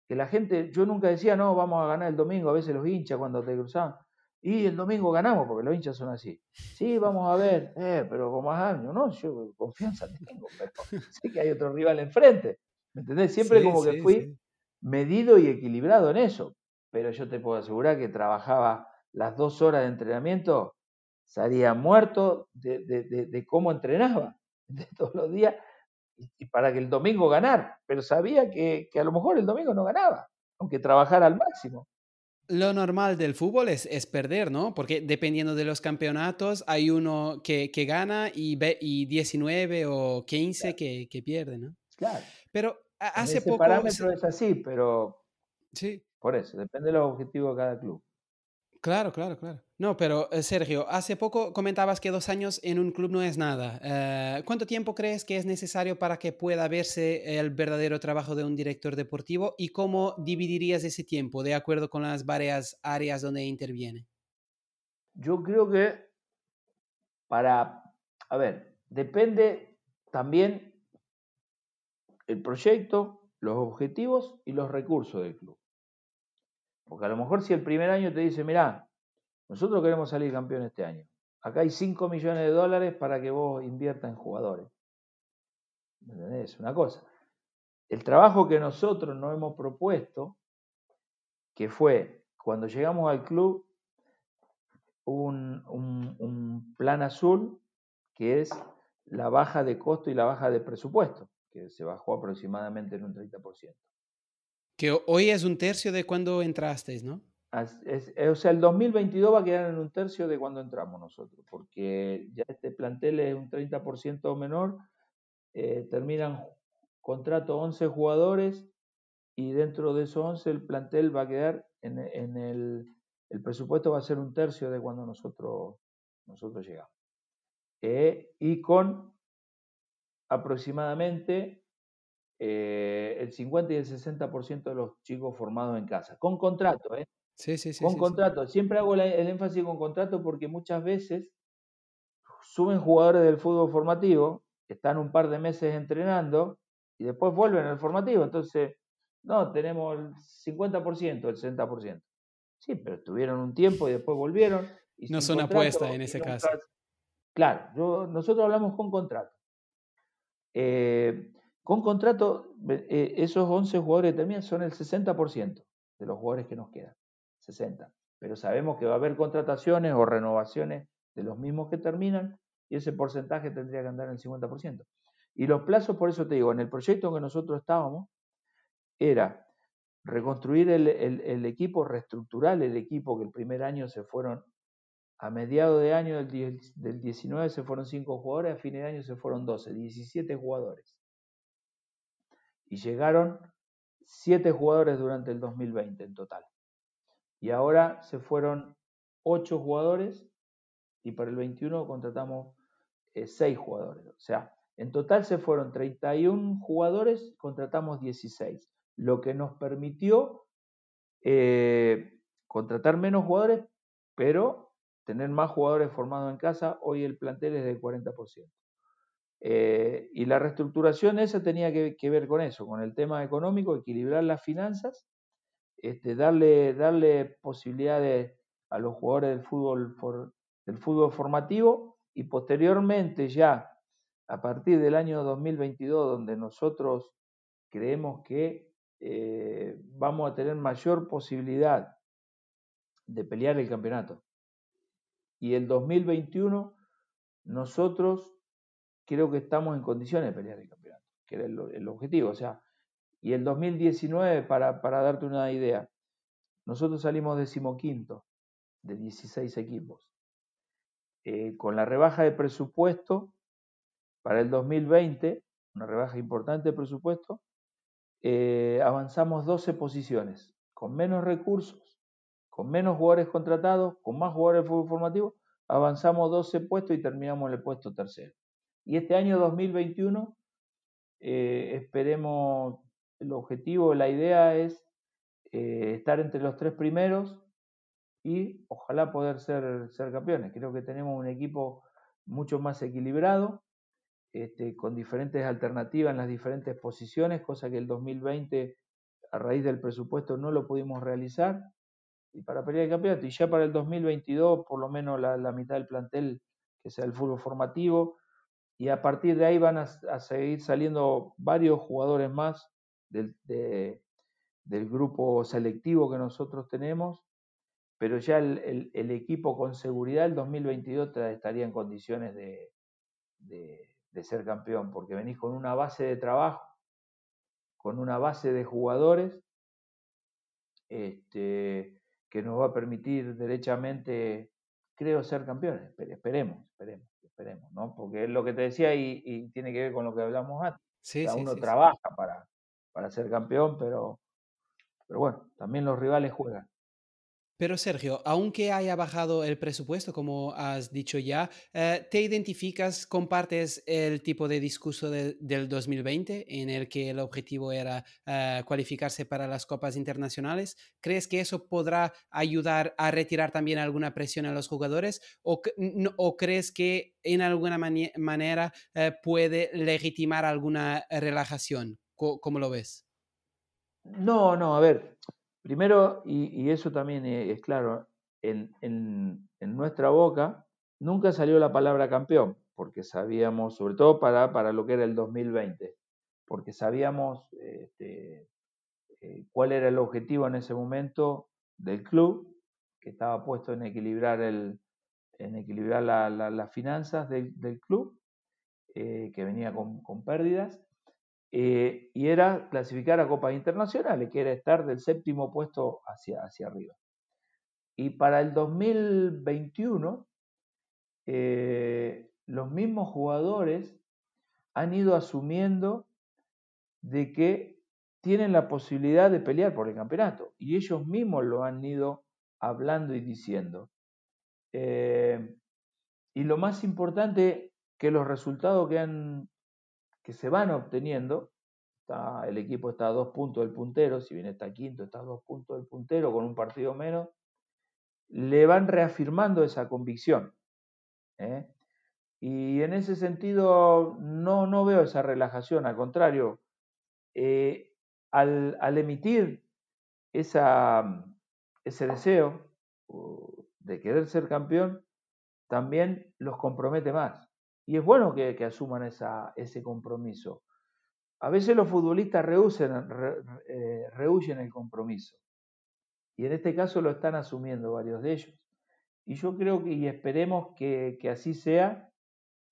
que la gente, yo nunca decía, no, vamos a ganar el domingo, a veces los hinchas cuando te cruzaban, y el domingo ganamos, porque los hinchas son así. Sí, vamos a ver, eh, pero con más años, no, yo confianza tengo, pero sé que hay otro rival enfrente. ¿Me entendés? Siempre como que fui medido y equilibrado en eso. Pero yo te puedo asegurar que trabajaba las dos horas de entrenamiento salía muerto de, cómo entrenaba de todos los días y, para que el domingo ganar, pero sabía que, a lo mejor el domingo no ganaba, aunque trabajara al máximo. Lo normal del fútbol es, es, perder, ¿no? Porque dependiendo de los campeonatos, hay uno que, que gana y, y 19 o 15 que, que pierde, ¿no? Claro. Pero hace poco... parámetro es así, pero... Sí. Por eso, depende de los objetivos de cada club. Claro, claro, claro. No, pero eh, Sergio, hace poco comentabas que dos años en un club no es nada. Eh, ¿Cuánto tiempo crees que es necesario para que pueda verse el verdadero trabajo de un director deportivo y cómo dividirías ese tiempo de acuerdo con las varias áreas donde interviene? Yo creo que para, a ver, depende también el proyecto, los objetivos y los recursos del club. Porque a lo mejor si el primer año te dice, mirá, nosotros queremos salir campeón este año. Acá hay 5 millones de dólares para que vos inviertas en jugadores. ¿Me entendés? Una cosa. El trabajo que nosotros nos hemos propuesto, que fue cuando llegamos al club, un, un plan azul que es la baja de costo y la baja de presupuesto, que se bajó aproximadamente en un 30%. Que hoy es un tercio de cuando entrasteis, ¿no? o sea, el 2022 va a quedar en un tercio de cuando entramos nosotros, porque ya este plantel es un 30% menor, eh, terminan contrato 11 jugadores y dentro de esos 11 el plantel va a quedar en, el, el presupuesto va a ser un tercio de cuando nosotros, nosotros llegamos. Eh, y con aproximadamente eh, el 50 y el 60% de los chicos formados en casa, con contrato, ¿eh? Sí, sí, sí. Con contrato. Siempre hago el énfasis con contrato porque muchas veces suben jugadores del fútbol formativo, están un par de meses entrenando y después vuelven al formativo. Entonces, no, tenemos el 50%, el 60%. Sí, pero estuvieron un tiempo y después volvieron. Y no son apuestas en ese caso. Claro, nosotros hablamos con contrato. Eh, con contrato, eh, esos 11 jugadores también son el 60% de los jugadores que nos quedan. 60. Pero sabemos que va a haber contrataciones o renovaciones de los mismos que terminan y ese porcentaje tendría que andar en el 50%. Y los plazos, por eso te digo, en el proyecto en que nosotros estábamos, era reconstruir el, equipo, reestructurar el equipo, que el primer año se fueron, a mediados de año del, del 19 se fueron 5 jugadores, a fin de año se fueron 12, 17 jugadores y llegaron siete jugadores durante el 2020 en total. Y ahora se fueron ocho jugadores y para el 21 contratamos eh, seis jugadores. O sea, en total se fueron 31 jugadores, contratamos 16, lo que nos permitió eh, contratar menos jugadores, pero tener más jugadores formados en casa. Hoy el plantel es del 40%. Eh, y la reestructuración esa tenía que, ver con eso, con el tema económico, equilibrar las finanzas, este, darle, darle posibilidades a los jugadores del fútbol, del fútbol formativo y posteriormente ya a partir del año 2022, donde nosotros creemos que eh, vamos a tener mayor posibilidad de pelear el campeonato. Y el 2021 nosotros creo que estamos en condiciones de pelear el campeonato, que era el, objetivo. O sea, y el 2019, para, darte una idea, nosotros salimos decimoquinto de 16 equipos. Eh, con la rebaja de presupuesto para el 2020, una rebaja importante de presupuesto, eh, avanzamos 12 posiciones, con menos recursos, con menos jugadores contratados, con más jugadores de fútbol formativo, avanzamos 12 puestos y terminamos en el puesto tercero. Y este año 2021 eh, esperemos, el objetivo, la idea es eh, estar entre los tres primeros y ojalá poder ser, ser campeones. Creo que tenemos un equipo mucho más equilibrado, este, con diferentes alternativas en las diferentes posiciones, cosa que el 2020 a raíz del presupuesto no lo pudimos realizar. Y para pelear el campeonato, y ya para el 2022, por lo menos la, la mitad del plantel que sea el fútbol formativo, y a partir de ahí van a, seguir saliendo varios jugadores más del, del, grupo selectivo que nosotros tenemos pero ya el, equipo con seguridad el 2022 estaría en condiciones de, ser campeón, porque venís con una base de trabajo, con una base de jugadores este, que nos va a permitir derechamente, creo, ser campeones. Esperemos, esperemos, esperemos, ¿no? Porque es lo que te decía y, tiene que ver con lo que hablamos antes. Sí, uno trabaja Para, para ser campeón, pero, pero bueno, también los rivales juegan. Pero Sergio, aunque haya bajado el presupuesto, como has dicho ya, eh, ¿te identificas, compartes el tipo de discurso del 2020 en el que el objetivo era eh, cualificarse para las copas internacionales? ¿Crees que eso podrá ayudar a retirar también alguna presión a los jugadores? ¿O, crees que en alguna manera eh, puede legitimar alguna relajación? ¿Cómo lo ves? No, no, a ver, Primero, y, eso también e, es claro, en, nuestra boca nunca salió la palabra campeón, porque sabíamos, sobre todo para, para lo que era el 2020, porque sabíamos este, eh, cuál era el objetivo en ese momento del club, que estaba puesto en equilibrar, el, en equilibrar las finanzas del, club, eh, que venía con pérdidas, eh, y era clasificar a copas internacionales, que era estar del séptimo puesto hacia, hacia arriba. Y para el 2021, eh, los mismos jugadores han ido asumiendo de que tienen la posibilidad de pelear por el campeonato. Y ellos mismos lo han ido hablando y diciendo. Eh, y lo más importante, que los resultados que han que se van obteniendo. El equipo está a dos puntos del puntero, si bien está quinto, está a dos puntos del puntero con un partido menos. Le van reafirmando esa convicción. ¿eh? Y en ese sentido no, no veo esa relajación, al contrario, eh, al, al, emitir esa, ese deseo de querer ser campeón, también los compromete más. Y es bueno que, asuman ese compromiso. A veces los futbolistas rehuyen, eh, el compromiso. Y en este caso lo están asumiendo varios de ellos. Y yo creo que, y esperemos que, que así sea,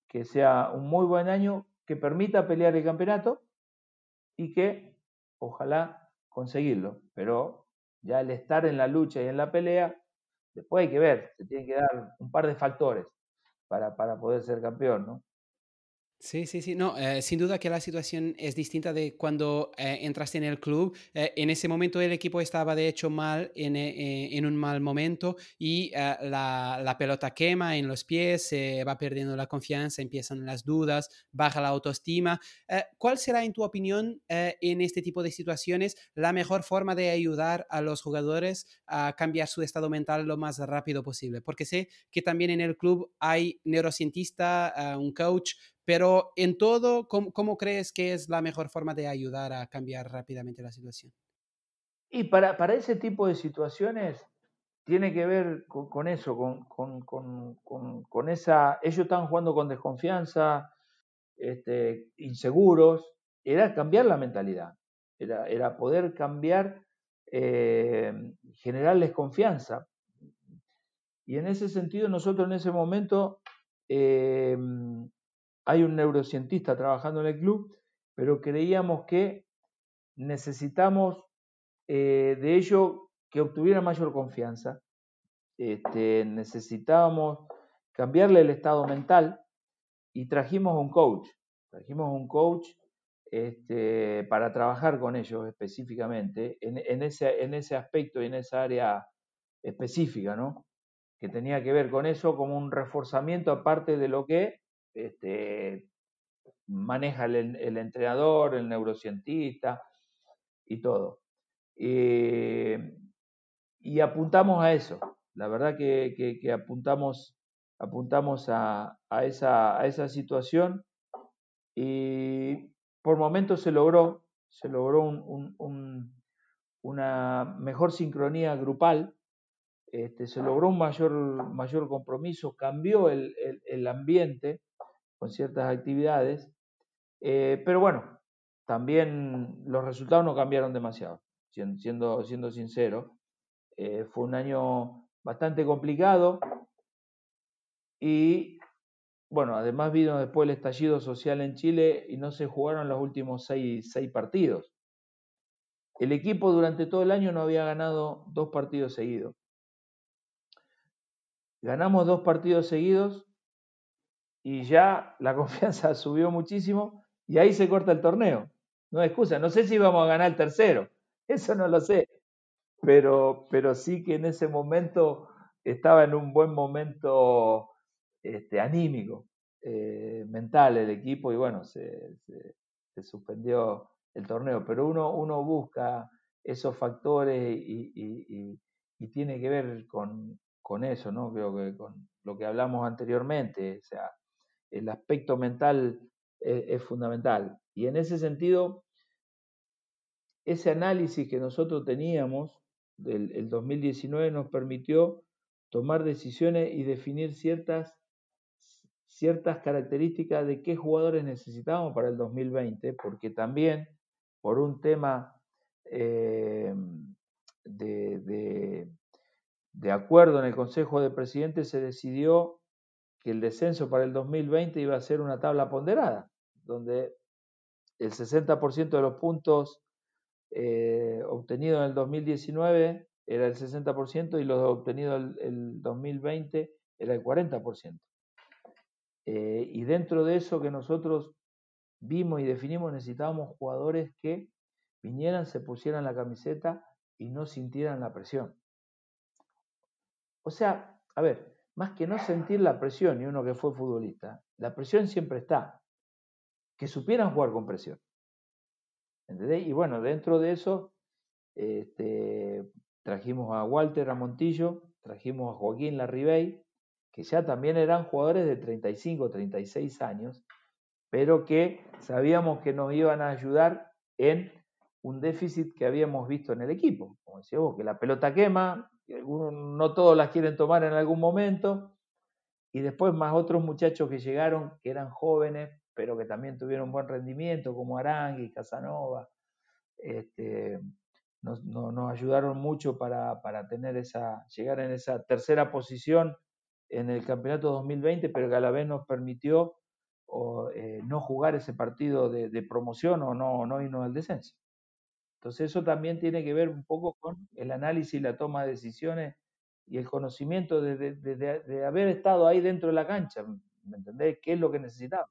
que sea un muy buen año, que permita pelear el campeonato y que ojalá conseguirlo. Pero ya el estar en la lucha y en la pelea, después hay que ver, se tienen que dar un par de factores para, para poder ser campeón, ¿no? Sí, sí, sí. No, eh, sin duda que la situación es distinta de cuando eh, entraste en el club. Eh, en ese momento el equipo estaba de hecho mal, en, en un mal momento y la, la, pelota quema en los pies, se va perdiendo la confianza, empiezan las dudas, baja la autoestima. ¿Cuál será, en tu opinión, en este tipo de situaciones la mejor forma de ayudar a los jugadores a cambiar su estado mental lo más rápido posible? Porque sé que también en el club hay neurocientista, un coach, pero en todo, ¿cómo, crees que es la mejor forma de ayudar a cambiar rápidamente la situación? Y para, para ese tipo de situaciones tiene que ver con, eso, con, con, con, esa... Ellos están jugando con desconfianza, este, inseguros, era cambiar la mentalidad, era, era poder cambiar, eh, generarles confianza. Y en ese sentido nosotros en ese momento eh, hay un neurocientista trabajando en el club, pero creíamos que necesitamos eh, de ello que obtuviera mayor confianza. Este, necesitábamos cambiarle el estado mental y trajimos un coach. Trajimos un coach este, para trabajar con ellos específicamente en, ese, en ese aspecto y en esa área específica, ¿no? Que tenía que ver con eso como un reforzamiento aparte de lo que este, maneja el, entrenador, el neurocientista y todo. Eh, y apuntamos a eso. La verdad que, apuntamos, apuntamos a, esa, a, esa, situación y por momentos se logró, se logró una mejor sincronía grupal, este, se logró un mayor, mayor compromiso, cambió el, el ambiente con ciertas actividades. Eh, pero bueno, también los resultados no cambiaron demasiado, siendo, siendo sincero. Eh, fue un año bastante complicado. Y bueno, además vino después el estallido social en Chile y no se jugaron los últimos seis, seis partidos. El equipo durante todo el año no había ganado dos partidos seguidos. Ganamos dos partidos seguidos y ya la confianza subió muchísimo y ahí se corta el torneo. No hay excusa, no sé si vamos a ganar el tercero, eso no lo sé, pero, pero sí que en ese momento estaba en un buen momento este, anímico, eh, mental el equipo y bueno, se, suspendió el torneo, pero uno, uno busca esos factores y, tiene que ver con, con, eso, ¿no? Creo que con lo que hablamos anteriormente, o sea, el aspecto mental es, fundamental. Y en ese sentido, ese análisis que nosotros teníamos del 2019 nos permitió tomar decisiones y definir ciertas, ciertas características de qué jugadores necesitábamos para el 2020, porque también por un tema eh, de acuerdo en el Consejo de Presidentes se decidió que el descenso para el 2020 iba a ser una tabla ponderada, donde el 60% de los puntos eh, obtenidos en el 2019 era el 60% y los obtenidos en el 2020 era el 40%. Eh, y dentro de eso que nosotros vimos y definimos, necesitábamos jugadores que vinieran, se pusieran la camiseta y no sintieran la presión. O sea, a ver, más que no sentir la presión, y uno que fue futbolista, la presión siempre está. Que supieran jugar con presión. ¿Entendés? Y bueno, dentro de eso, este, trajimos a Walter Montillo, trajimos a Joaquín Larribey, que ya también eran jugadores de 35, 36 años, pero que sabíamos que nos iban a ayudar en un déficit que habíamos visto en el equipo. Como decía vos, que la pelota quema, algunos, no todos las quieren tomar en algún momento, y después más otros muchachos que llegaron, que eran jóvenes, pero que también tuvieron buen rendimiento, como Arangui, Casanova, este, nos, ayudaron mucho para, tener esa, llegar en esa tercera posición en el campeonato 2020, pero que a la vez nos permitió eh, no jugar ese partido de, de, promoción o no, no irnos al descenso. Entonces eso también tiene que ver un poco con el análisis y la toma de decisiones y el conocimiento de, haber estado ahí dentro de la cancha, ¿me entendés? ¿Qué es lo que necesitamos?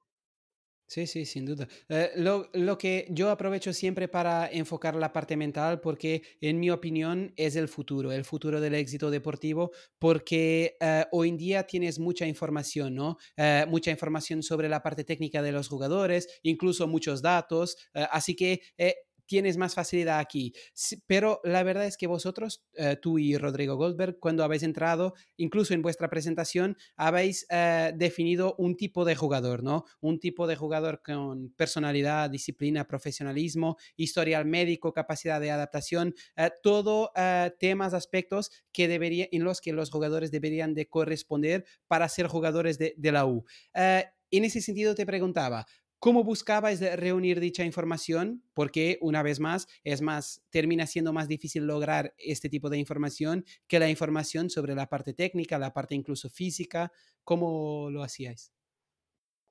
Sí, sí, sin duda. Eh, lo, que yo aprovecho siempre para enfocar la parte mental porque en mi opinión es el futuro, el futuro del éxito deportivo porque eh, hoy en día tienes mucha información, ¿no? Eh, mucha información sobre la parte técnica de los jugadores, incluso muchos datos, así que tienes más facilidad aquí. pero la verdad es que vosotros, eh, tú y Rodrigo Goldberg, cuando habéis entrado, incluso en vuestra presentación, habéis eh, definido un tipo de jugador, ¿no? Un tipo de jugador con personalidad, disciplina, profesionalismo, historial médico, capacidad de adaptación, eh, todo temas, aspectos que debería, en los que los jugadores deberían de corresponder para ser jugadores de, de la U. en ese sentido te preguntaba, ¿Cómo buscabais reunir dicha información? Porque, una vez más, es más, termina siendo más difícil lograr este tipo de información que la información sobre la parte técnica, la parte incluso física. ¿Cómo lo hacíais?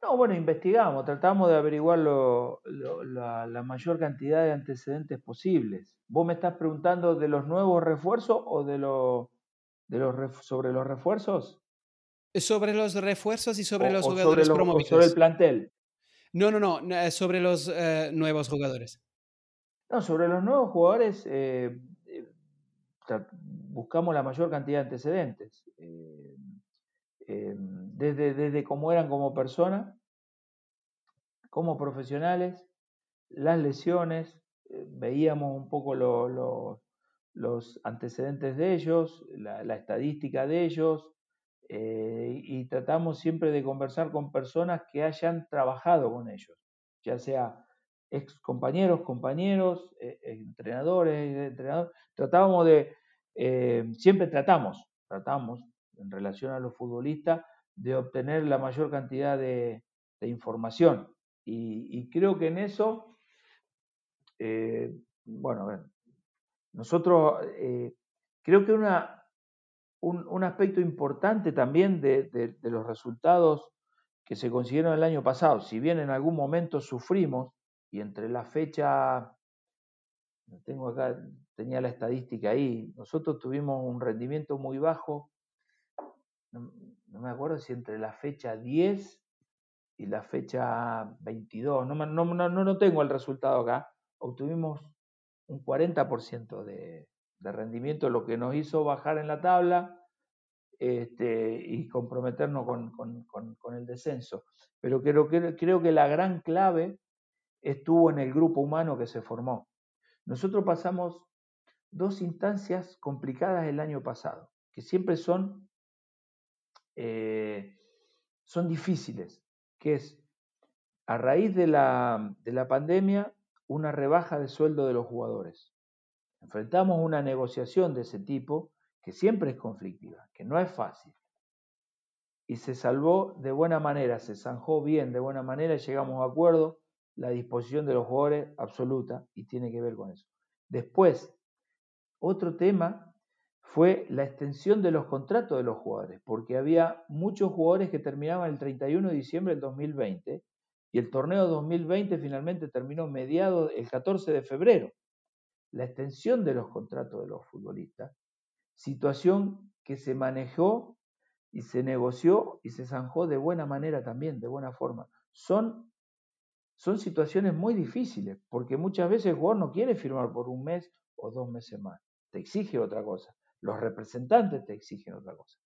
No, bueno, investigamos, tratamos de averiguar la, mayor cantidad de antecedentes posibles. ¿Vos me estás preguntando de los nuevos refuerzos o de, de los sobre los refuerzos? Sobre los refuerzos y sobre los jugadores sobre promovidos. sobre el plantel. No, no, no, eh, sobre los eh, nuevos jugadores. No, sobre los nuevos jugadores eh, buscamos la mayor cantidad de antecedentes. desde, desde cómo eran como personas, como profesionales, las lesiones, veíamos un poco los antecedentes de ellos, la estadística de ellos, eh, y tratamos siempre de conversar con personas que hayan trabajado con ellos, ya sea ex compañeros, compañeros, eh, entrenadores, entrenadores. Tratábamos de, eh, siempre tratamos, tratamos en relación a los futbolistas de obtener la mayor cantidad de, información. Y, creo que en eso, bueno, nosotros creo que una, un, aspecto importante también de, los resultados que se consiguieron el año pasado. Si bien en algún momento sufrimos, y entre la fecha, tengo acá, tenía la estadística ahí, nosotros tuvimos un rendimiento muy bajo, no, me acuerdo si entre la fecha 10 y la fecha 22, no, no, no, no tengo el resultado acá, obtuvimos un 40% de, de rendimiento, lo que nos hizo bajar en la tabla este, y comprometernos con, el descenso. Pero creo, creo que la gran clave estuvo en el grupo humano que se formó. Nosotros pasamos dos instancias complicadas el año pasado, que siempre son, eh, son difíciles, que es a raíz de la, de la pandemia una rebaja de sueldo de los jugadores. Enfrentamos una negociación de ese tipo que siempre es conflictiva, que no es fácil. Y se salvó de buena manera, se zanjó bien de buena manera y llegamos a acuerdo. La disposición de los jugadores absoluta y tiene que ver con eso. Después, otro tema fue la extensión de los contratos de los jugadores, porque había muchos jugadores que terminaban el 31 de diciembre del 2020 y el torneo 2020 finalmente terminó mediado el 14 de febrero la extensión de los contratos de los futbolistas, situación que se manejó y se negoció y se zanjó de buena manera también, de buena forma. Son, son situaciones muy difíciles, porque muchas veces el jugador no quiere firmar por un mes o dos meses más, te exige otra cosa, los representantes te exigen otra cosa.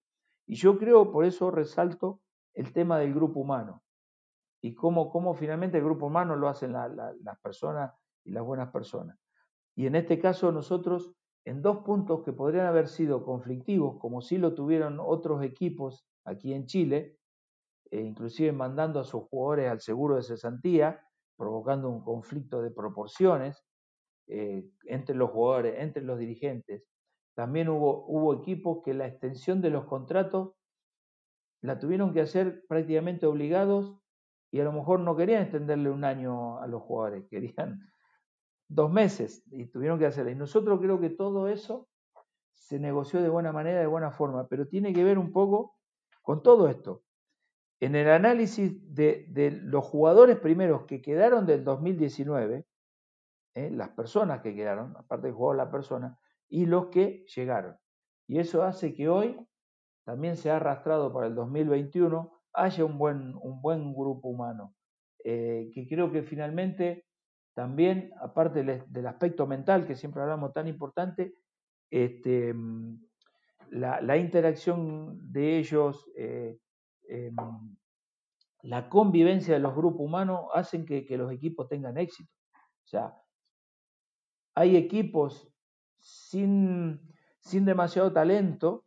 Y yo creo, por eso resalto el tema del grupo humano y cómo, cómo finalmente el grupo humano lo hacen las personas y las buenas personas. Y en este caso nosotros, en dos puntos que podrían haber sido conflictivos, como sí lo tuvieron otros equipos aquí en Chile, e inclusive mandando a sus jugadores al seguro de cesantía, provocando un conflicto de proporciones eh, entre los jugadores, entre los dirigentes. También hubo, hubo equipos que la extensión de los contratos la tuvieron que hacer prácticamente obligados y a lo mejor no querían extenderle un año a los jugadores, querían dos meses y tuvieron que hacerlo. Y nosotros creo que todo eso se negoció de buena manera, de buena forma, pero tiene que ver un poco con todo esto. En el análisis de, los jugadores primeros que quedaron del 2019, ¿eh? las personas que quedaron, aparte de jugador la persona, y los que llegaron. Y eso hace que hoy también se ha arrastrado para el 2021, haya un buen, un buen grupo humano, eh, que creo que finalmente también, aparte del, aspecto mental, que siempre hablamos tan importante, este, mm, la, interacción de ellos, eh, em, la convivencia de los grupos humanos hacen que, los equipos tengan éxito. O sea, hay equipos sin, sin demasiado talento,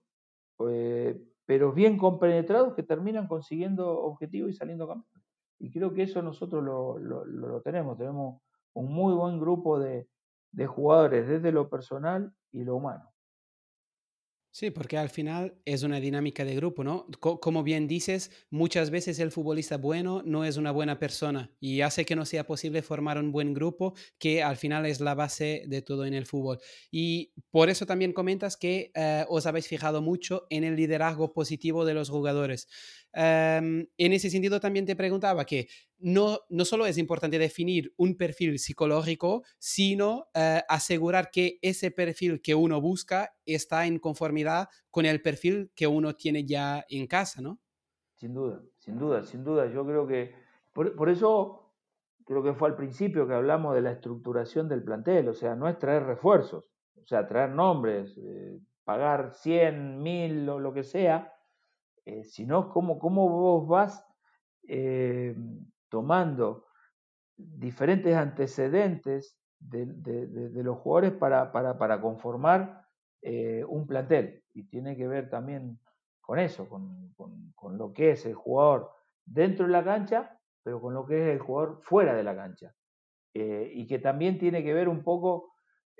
eh, pero bien compenetrados que terminan consiguiendo objetivos y saliendo campeones. Y creo que eso nosotros lo, lo tenemos. Tenemos un muy buen grupo de, jugadores desde lo personal y lo humano. Sí, porque al final es una dinámica de grupo, ¿no? como bien dices, muchas veces el futbolista bueno no es una buena persona y hace que no sea posible formar un buen grupo, que al final es la base de todo en el fútbol. Y por eso también comentas que eh, os habéis fijado mucho en el liderazgo positivo de los jugadores. Em, en ese sentido, también te preguntaba que no, no solo es importante definir un perfil psicológico, sino eh, asegurar que ese perfil que uno busca está en conformidad con el perfil que uno tiene ya en casa, ¿no? Sin duda, sin duda, sin duda. Yo creo que, por, eso creo que fue al principio que hablamos de la estructuración del plantel, o sea, no es traer refuerzos, o sea, traer nombres, eh, pagar 100, 1000 o lo que sea, eh, sino cómo, cómo, vos vas eh, tomando diferentes antecedentes de, los jugadores para, para, conformar eh, un plantel. Y tiene que ver también con eso, con, con, lo que es el jugador dentro de la cancha, pero con lo que es el jugador fuera de la cancha. y que también tiene que ver un poco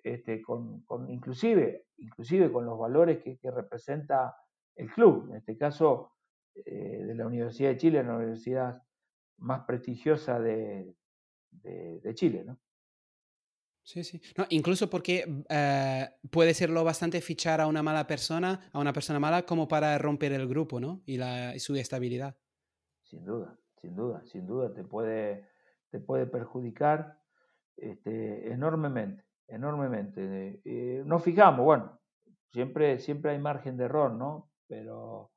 este, con, con, inclusive, inclusive con los valores que representa el club, en este caso eh, de la Universidad de Chile, la universidad más prestigiosa de, de, Chile. ¿no? Sí, sí. No, incluso porque eh, puede serlo bastante fichar a una mala persona, a una persona mala, como para romper el grupo, ¿no? Y, la, su estabilidad. Sin duda, sin duda, sin duda. Te puede, te puede perjudicar este, enormemente, enormemente. Eh, nos fijamos, bueno, siempre, siempre hay margen de error, ¿no? Pero,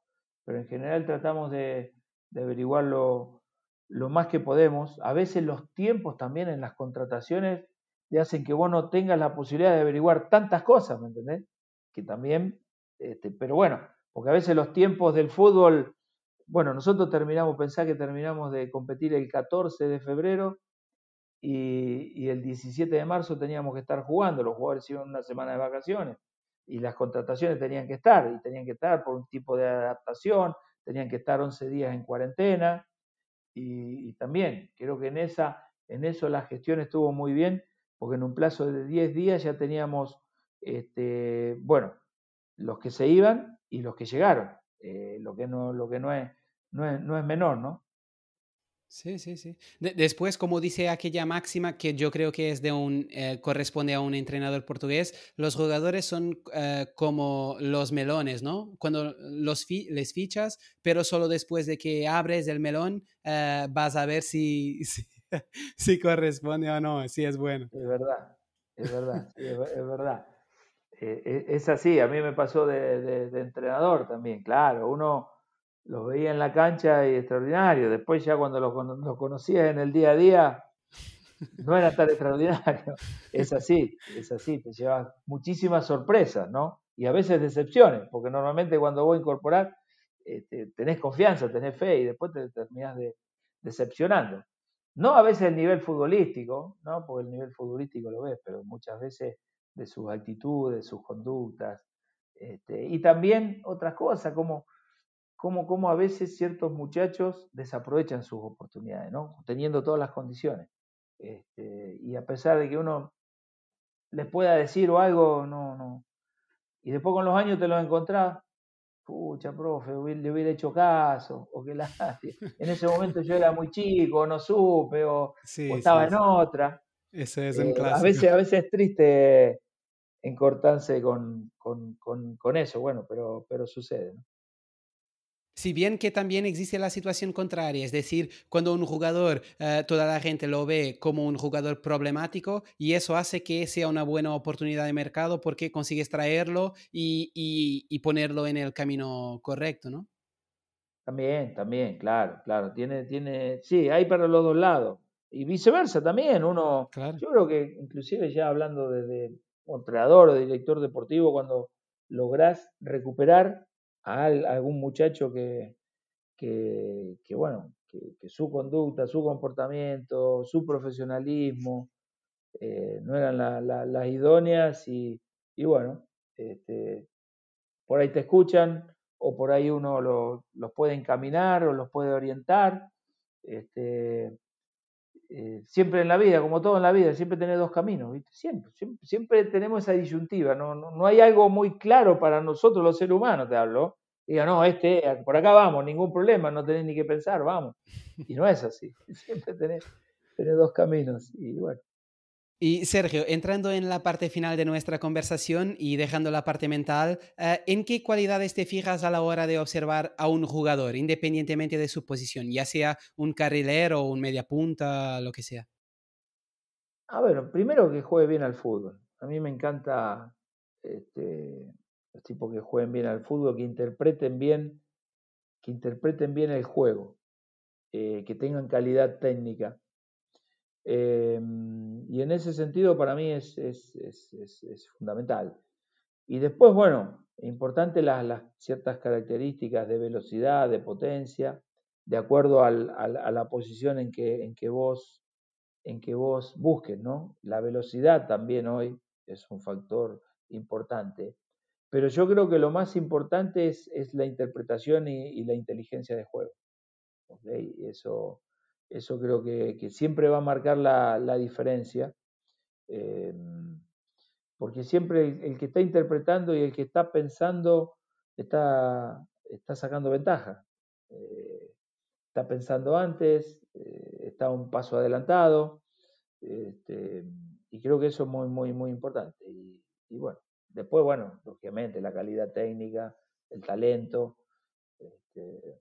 pero en general tratamos de, averiguarlo lo más que podemos. A veces los tiempos también en las contrataciones te hacen que vos no tengas la posibilidad de averiguar tantas cosas, ¿me entendés? Que también, este, pero bueno, porque a veces los tiempos del fútbol, bueno, nosotros terminamos, pensá que terminamos de competir el 14 de febrero y, el 17 de marzo teníamos que estar jugando, los jugadores iban una semana de vacaciones y las contrataciones tenían que estar, y tenían que estar por un tipo de adaptación, tenían que estar 11 días en cuarentena, y, también creo que en, esa, en eso la gestión estuvo muy bien, porque en un plazo de 10 días ya teníamos, este, bueno, los que se iban y los que llegaron, eh, lo que, no, lo que no, es, no, es, no es menor, ¿no? Sí, sí, sí. después, como dice aquella máxima que yo creo que es de un eh, corresponde a un entrenador portugués, los jugadores son eh, como los melones, ¿no? Cuando los les fichas, pero solo después de que abres el melón eh, vas a ver si, si, corresponde o no, si es bueno. Es verdad, es verdad, es, verdad. E, es así, a mí me pasó de entrenador también, claro, uno los veía en la cancha y extraordinario. Después ya cuando los, lo conocías en el día a día, no era tan extraordinario. Es así, es así, te llevas muchísimas sorpresas, ¿no? Y a veces decepciones, porque normalmente cuando vos incorporar, este, tenés confianza, tenés fe y después te terminás de, decepcionando. No a veces el nivel futbolístico, ¿no? Porque el nivel futbolístico lo ves, pero muchas veces de sus actitudes, sus conductas, este, y también otras cosas como cómo, a veces ciertos muchachos desaprovechan sus oportunidades, ¿no? Teniendo todas las condiciones. Este, y a pesar de que uno les pueda decir o algo, no, no. Y después con los años te lo encontrás, pucha, profe, le hubiera hecho caso, o que la, en ese momento yo era muy chico, no supe, o, estaba en otra. Eso es un eh, A veces, a veces es triste encortarse con, con, con, eso, bueno, pero, pero sucede. ¿no? Si bien que también existe la situación contraria, es decir, cuando un jugador, eh, toda la gente lo ve como un jugador problemático y eso hace que sea una buena oportunidad de mercado porque consigues traerlo y, y, ponerlo en el camino correcto, ¿no? También, también, claro, claro. Tiene, tiene, sí, hay para los dos lados. Y viceversa también, uno, yo creo que inclusive ya hablando de, de entrenador o director deportivo, cuando lográs recuperar a algún muchacho que, que, bueno, que, su conducta, su comportamiento, su profesionalismo eh, no eran las idóneas y, bueno, este, por ahí te escuchan o por ahí uno los puede encaminar o los puede orientar. Este, eh, siempre en la vida, como todo en la vida, siempre tenés dos caminos, Siempre, siempre, tenemos esa disyuntiva, no, no, hay algo muy claro para nosotros los seres humanos, te hablo. Diga, no, este, por acá vamos, ningún problema, no tenés ni que pensar, vamos. Y no es así, siempre tenés, tenés dos caminos y bueno. Y Sergio, entrando en la parte final de nuestra conversación y dejando la parte mental, eh, ¿en qué cualidades te fijas a la hora de observar a un jugador, independientemente de su posición, ya sea un carrilero un mediapunta, lo que sea? A ver, primero que juegue bien al fútbol. A mí me encanta este, los tipos que jueguen bien al fútbol, que interpreten bien, que interpreten bien el juego, eh, que tengan calidad técnica. Em, y en ese sentido para mí es, fundamental. Y después, bueno, importante las, ciertas características de velocidad, de potencia, de acuerdo a la posición en que, en que vos en que vos busques, ¿no? La velocidad también hoy es un factor importante. Pero yo creo que lo más importante es, la interpretación y, la inteligencia de juego. Eso, eso creo que, siempre va a marcar la, diferencia, em, porque siempre el, que está interpretando y el que está pensando está, está sacando ventaja. Eh, está pensando antes, eh, está un paso adelantado, este, y creo que eso es muy, muy, muy importante. Y, bueno, después, bueno, lógicamente la calidad técnica, el talento. Este,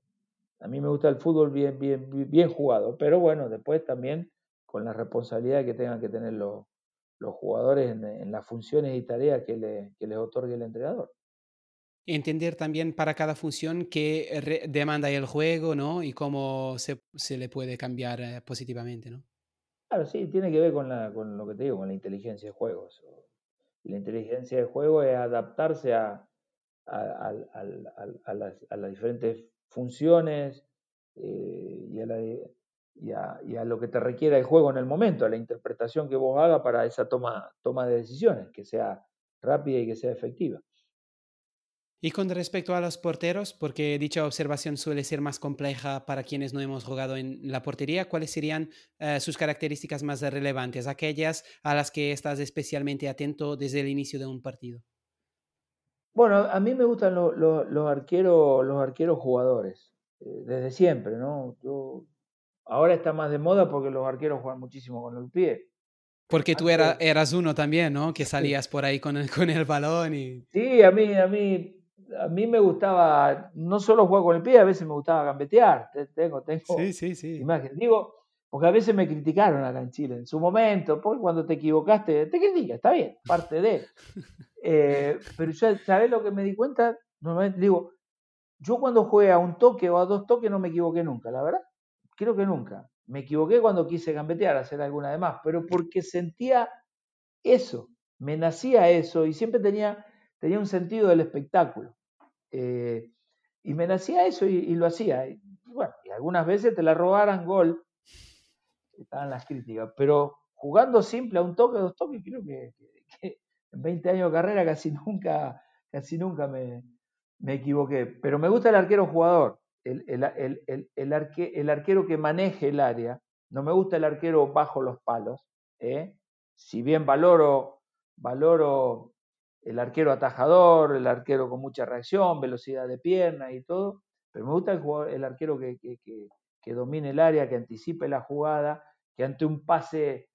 a mí me gusta el fútbol bien, bien, bien jugado, pero bueno, después también con la responsabilidad que tengan que tener los, los jugadores en, las funciones y tareas que, le, que les otorgue el entrenador. Entender también para cada función qué demanda el juego, ¿no? Y cómo se, se le puede cambiar eh, positivamente, ¿no? Claro, sí, tiene que ver con, la, con lo que te digo, con la inteligencia de juegos. La inteligencia de juego es adaptarse a, a, a, las, las, diferentes funciones eh, y, a, lo que te requiera el juego en el momento, a la interpretación que vos hagas para esa toma, toma de decisiones, que sea rápida y que sea efectiva. Y con respecto a los porteros, porque dicha observación suele ser más compleja para quienes no hemos jugado en la portería, ¿cuáles serían eh, sus características más relevantes, aquellas a las que estás especialmente atento desde el inicio de un partido? Bueno, a mí me gustan los, arqueros, los arqueros jugadores, eh, desde siempre, ¿no? ahora está más de moda porque los arqueros juegan muchísimo con el pie. Porque tú era, eras uno también, ¿no? Que salías por ahí con el, con el balón y... Sí, a mí, a mí a mí me gustaba no solo jugar con el pie, a veces me gustaba gambetear. Tengo, tengo sí, sí, sí. imagen. Digo, porque a veces me criticaron acá en Chile en su momento, porque cuando te equivocaste, te critica, está bien, parte de. Eh, pero ya, ¿sabes lo que me di cuenta? Normalmente digo, yo cuando jugué a un toque o a dos toques no me equivoqué nunca, la verdad. Creo que nunca. Me equivoqué cuando quise gambetear, hacer alguna de más, pero porque sentía eso, me nacía eso y siempre tenía, tenía un sentido del espectáculo. Eh, y me nacía eso y, lo hacía. Y, bueno, y algunas veces te la robaran gol, estaban las críticas, pero jugando simple a un toque, dos toques, creo que, en 20 años de carrera casi nunca, casi nunca me, me equivoqué. Pero me gusta el arquero jugador, el, el, el, el, arquero que maneje el área. No me gusta el arquero bajo los palos. ¿eh? Si bien valoro, valoro el arquero atajador, el arquero con mucha reacción, velocidad de pierna y todo, pero me gusta el, el arquero que, que, domine el área, que anticipe la jugada, que ante un pase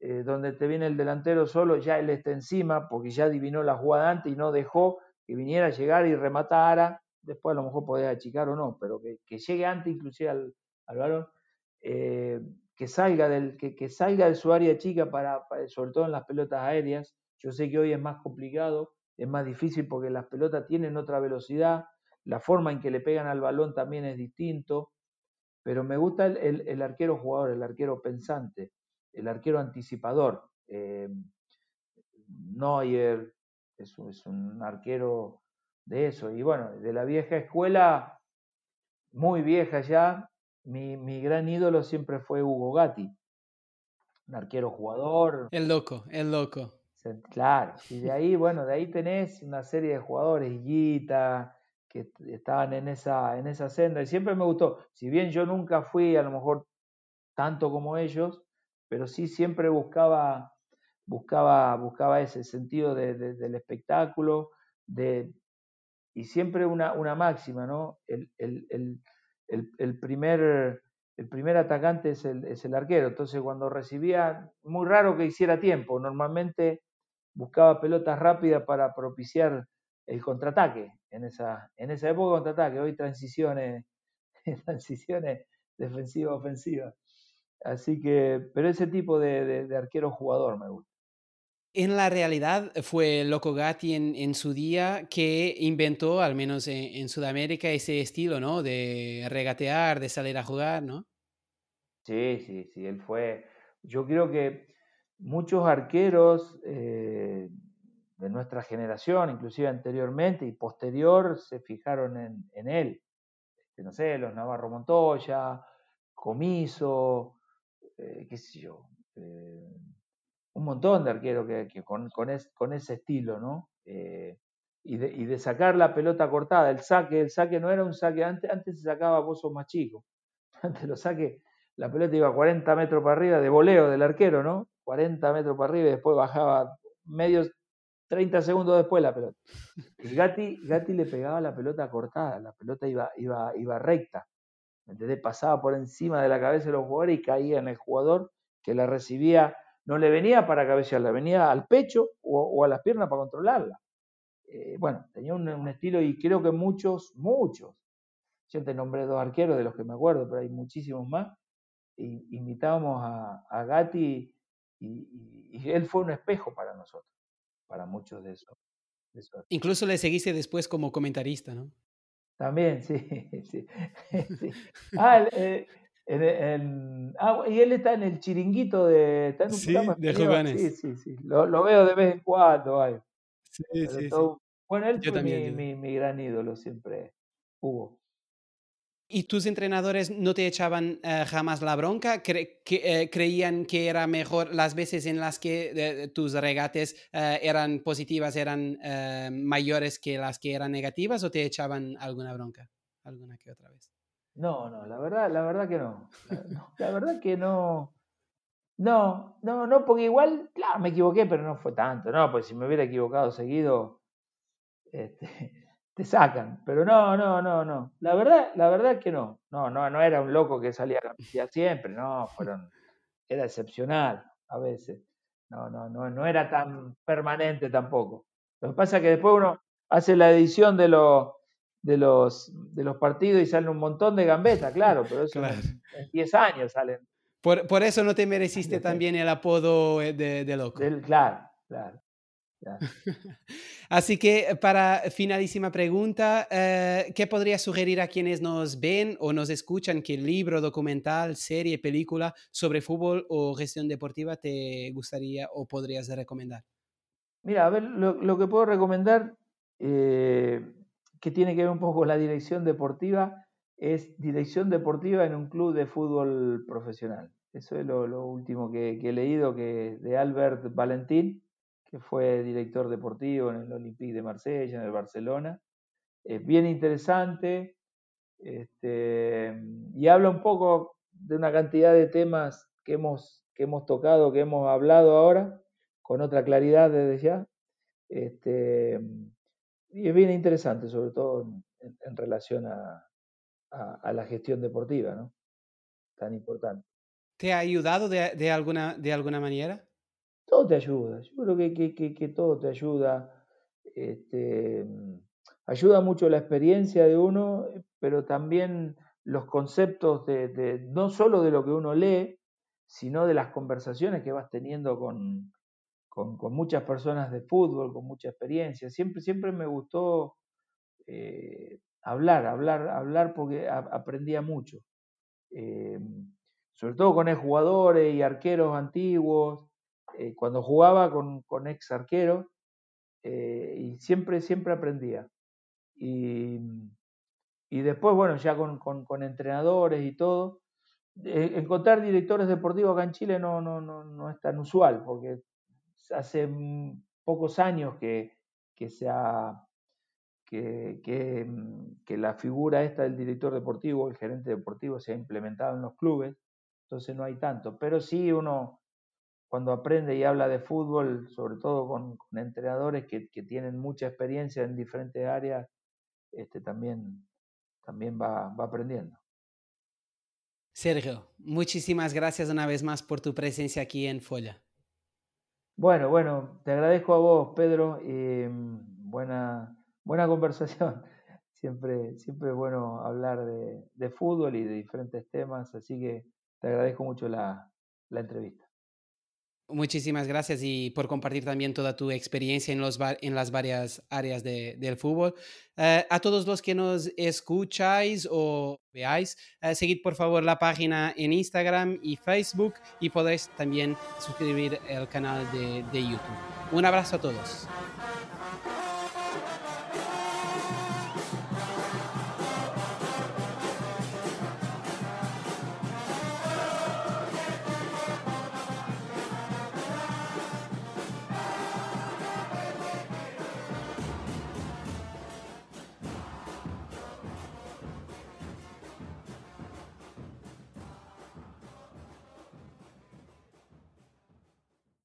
eh, donde te viene el delantero solo, ya él está encima, porque ya adivinó la jugada antes y no dejó que viniera a llegar y rematara, después a lo mejor podía achicar o no, pero que, llegue antes inclusive al, al balón, eh, que, salga del, que, salga de su área chica, para, sobre todo en las pelotas aéreas, yo sé que hoy es más complicado, es más difícil porque las pelotas tienen otra velocidad, la forma en que le pegan al balón también es distinto, pero me gusta el, arquero jugador, el arquero pensante, el arquero anticipador. Eh, Neuer es, es un arquero de eso. Y bueno, de la vieja escuela, muy vieja ya, mi, mi, gran ídolo siempre fue Hugo Gatti, un arquero jugador. El loco, el loco. Claro, y de ahí, bueno, de ahí tenés una serie de jugadores, Guita, que estaban en esa, en esa senda, y siempre me gustó. Si bien yo nunca fui a lo mejor tanto como ellos, pero sí siempre buscaba, buscaba, buscaba ese sentido del espectáculo, de, y siempre una, una máxima, ¿no? El, el, primer, el primer atacante es el, es el arquero, entonces cuando recibía, muy raro que hiciera tiempo, normalmente buscaba pelotas rápidas para propiciar el contraataque en esa, en esa época contraataque, hoy transiciones, transiciones defensiva-ofensiva. Así que, pero ese tipo de, de, arquero jugador me gusta. En la realidad fue Loco Gatti en, en, su día que inventó, al menos en, en, Sudamérica, ese estilo, ¿no? De regatear, de salir a jugar, ¿no? Sí, sí, sí, él fue. Yo creo que muchos arqueros eh, de nuestra generación, inclusive anteriormente y posterior, se fijaron en, él. Este, no sé, los Navarro Montoya, Comiso, eh, qué sé yo, eh, un montón de arqueros que, con, con, ese estilo, ¿no? Y de, y, de, sacar la pelota cortada, el saque, el saque no era un saque, antes, antes se sacaba vos más chico, antes lo saque, la pelota iba 40 metros para arriba de voleo del arquero, ¿no? 40 metros para arriba y después bajaba medio 30 segundos después la pelota. Y Gatti, le pegaba la pelota cortada, la pelota iba, iba, iba recta. ¿Entendés? Pasaba por encima de la cabeza de los jugadores y caía en el jugador que la recibía no le venía para cabecearla, venía al pecho o, a las piernas para controlarla. Eh, bueno, tenía un, estilo y creo que muchos, muchos, yo te nombré dos arqueros de los que me acuerdo, pero hay muchísimos más, invitábamos a, Gatti y, él fue un espejo para nosotros, para muchos de esos. Incluso le seguiste después como comentarista, ¿no? También, sí, sí. Ah, eh, ah, y él está en el chiringuito de. Está en un sí, de. Sí, sí, sí. Lo, veo de vez en cuando. Sí, sí, sí. Bueno, él fue mi, mi, gran ídolo, siempre hubo. ¿Y tus entrenadores no te echaban eh, jamás la bronca? que, eh, ¿Creían que era mejor las veces en las que tus regates eran positivas, eran mayores que las que eran negativas o te echaban alguna bronca? ¿Alguna que otra vez? No, no, la verdad, la verdad que no. La, verdad que no. No, no, no, porque igual, claro, me equivoqué, pero no fue tanto, ¿no? Pues si me hubiera equivocado seguido, este, te sacan. Pero no, no, no, no. La verdad, la verdad que no. No, no, no era un loco que salía a siempre, no, fueron, era excepcional a veces. No, no, no, no era tan permanente tampoco. Lo que pasa es que después uno hace la edición de los de los, de los partidos y salen un montón de gambetas, claro, pero eso En, 10 años salen. Por, por, eso no te mereciste también el apodo eh, de, de loco. claro, claro. Así que para finalísima pregunta, eh, ¿qué podrías sugerir a quienes nos ven o nos escuchan que libro, documental, serie, película sobre fútbol o gestión deportiva te gustaría o podrías recomendar? Mira, a ver, lo, lo que puedo recomendar, eh, que tiene que ver un poco con la dirección deportiva, es dirección deportiva en un club de fútbol profesional. Eso es lo, último que, he leído que de Albert Valentín, que fue director deportivo en el Olympique de Marsella, en el Barcelona. Es bien interesante este, y habla un poco de una cantidad de temas que hemos, que hemos tocado, que hemos hablado ahora, con otra claridad desde ya. Este, y es bien interesante, sobre todo en, relación a, la gestión deportiva, ¿no? Tan importante. ¿Te ha ayudado de, alguna, de alguna manera? Todo te ayuda, yo creo que, que, todo te ayuda. Este, ayuda mucho la experiencia de uno, pero también los conceptos de, no solo de lo que uno lee, sino de las conversaciones que vas teniendo con, con, muchas personas de fútbol, con mucha experiencia. Siempre, siempre me gustó eh, hablar, hablar, hablar porque aprendía mucho. Eh, sobre todo con jugadores y arqueros antiguos, eh, cuando jugaba con, ex arqueros, y siempre, siempre aprendía. Y, después, bueno, ya con, con entrenadores y todo, encontrar directores deportivos acá en Chile no, no, no, no es tan usual, porque hace pocos años que, que, que, mm, que, la figura esta del director deportivo, el gerente deportivo, se ha implementado en los clubes, entonces no hay tanto. Pero sí uno, cuando aprende y habla de fútbol, sobre todo con, entrenadores que, tienen mucha experiencia en diferentes áreas, este, también, también va, va aprendiendo. Sergio, muchísimas gracias una vez más por tu presencia aquí en Folla. Bueno, bueno, te agradezco a vos, Pedro. y mm, buena, buena conversación. Siempre, siempre es bueno hablar de, fútbol y de diferentes temas, así que te agradezco mucho la entrevista. Muchísimas gracias y por compartir también toda tu experiencia en, los, en las varias áreas del fútbol. Eh, a todos los que nos escucháis o veáis, eh, seguid por favor la página en Instagram y Facebook y podéis también suscribir el canal de, de YouTube. Un abrazo a todos.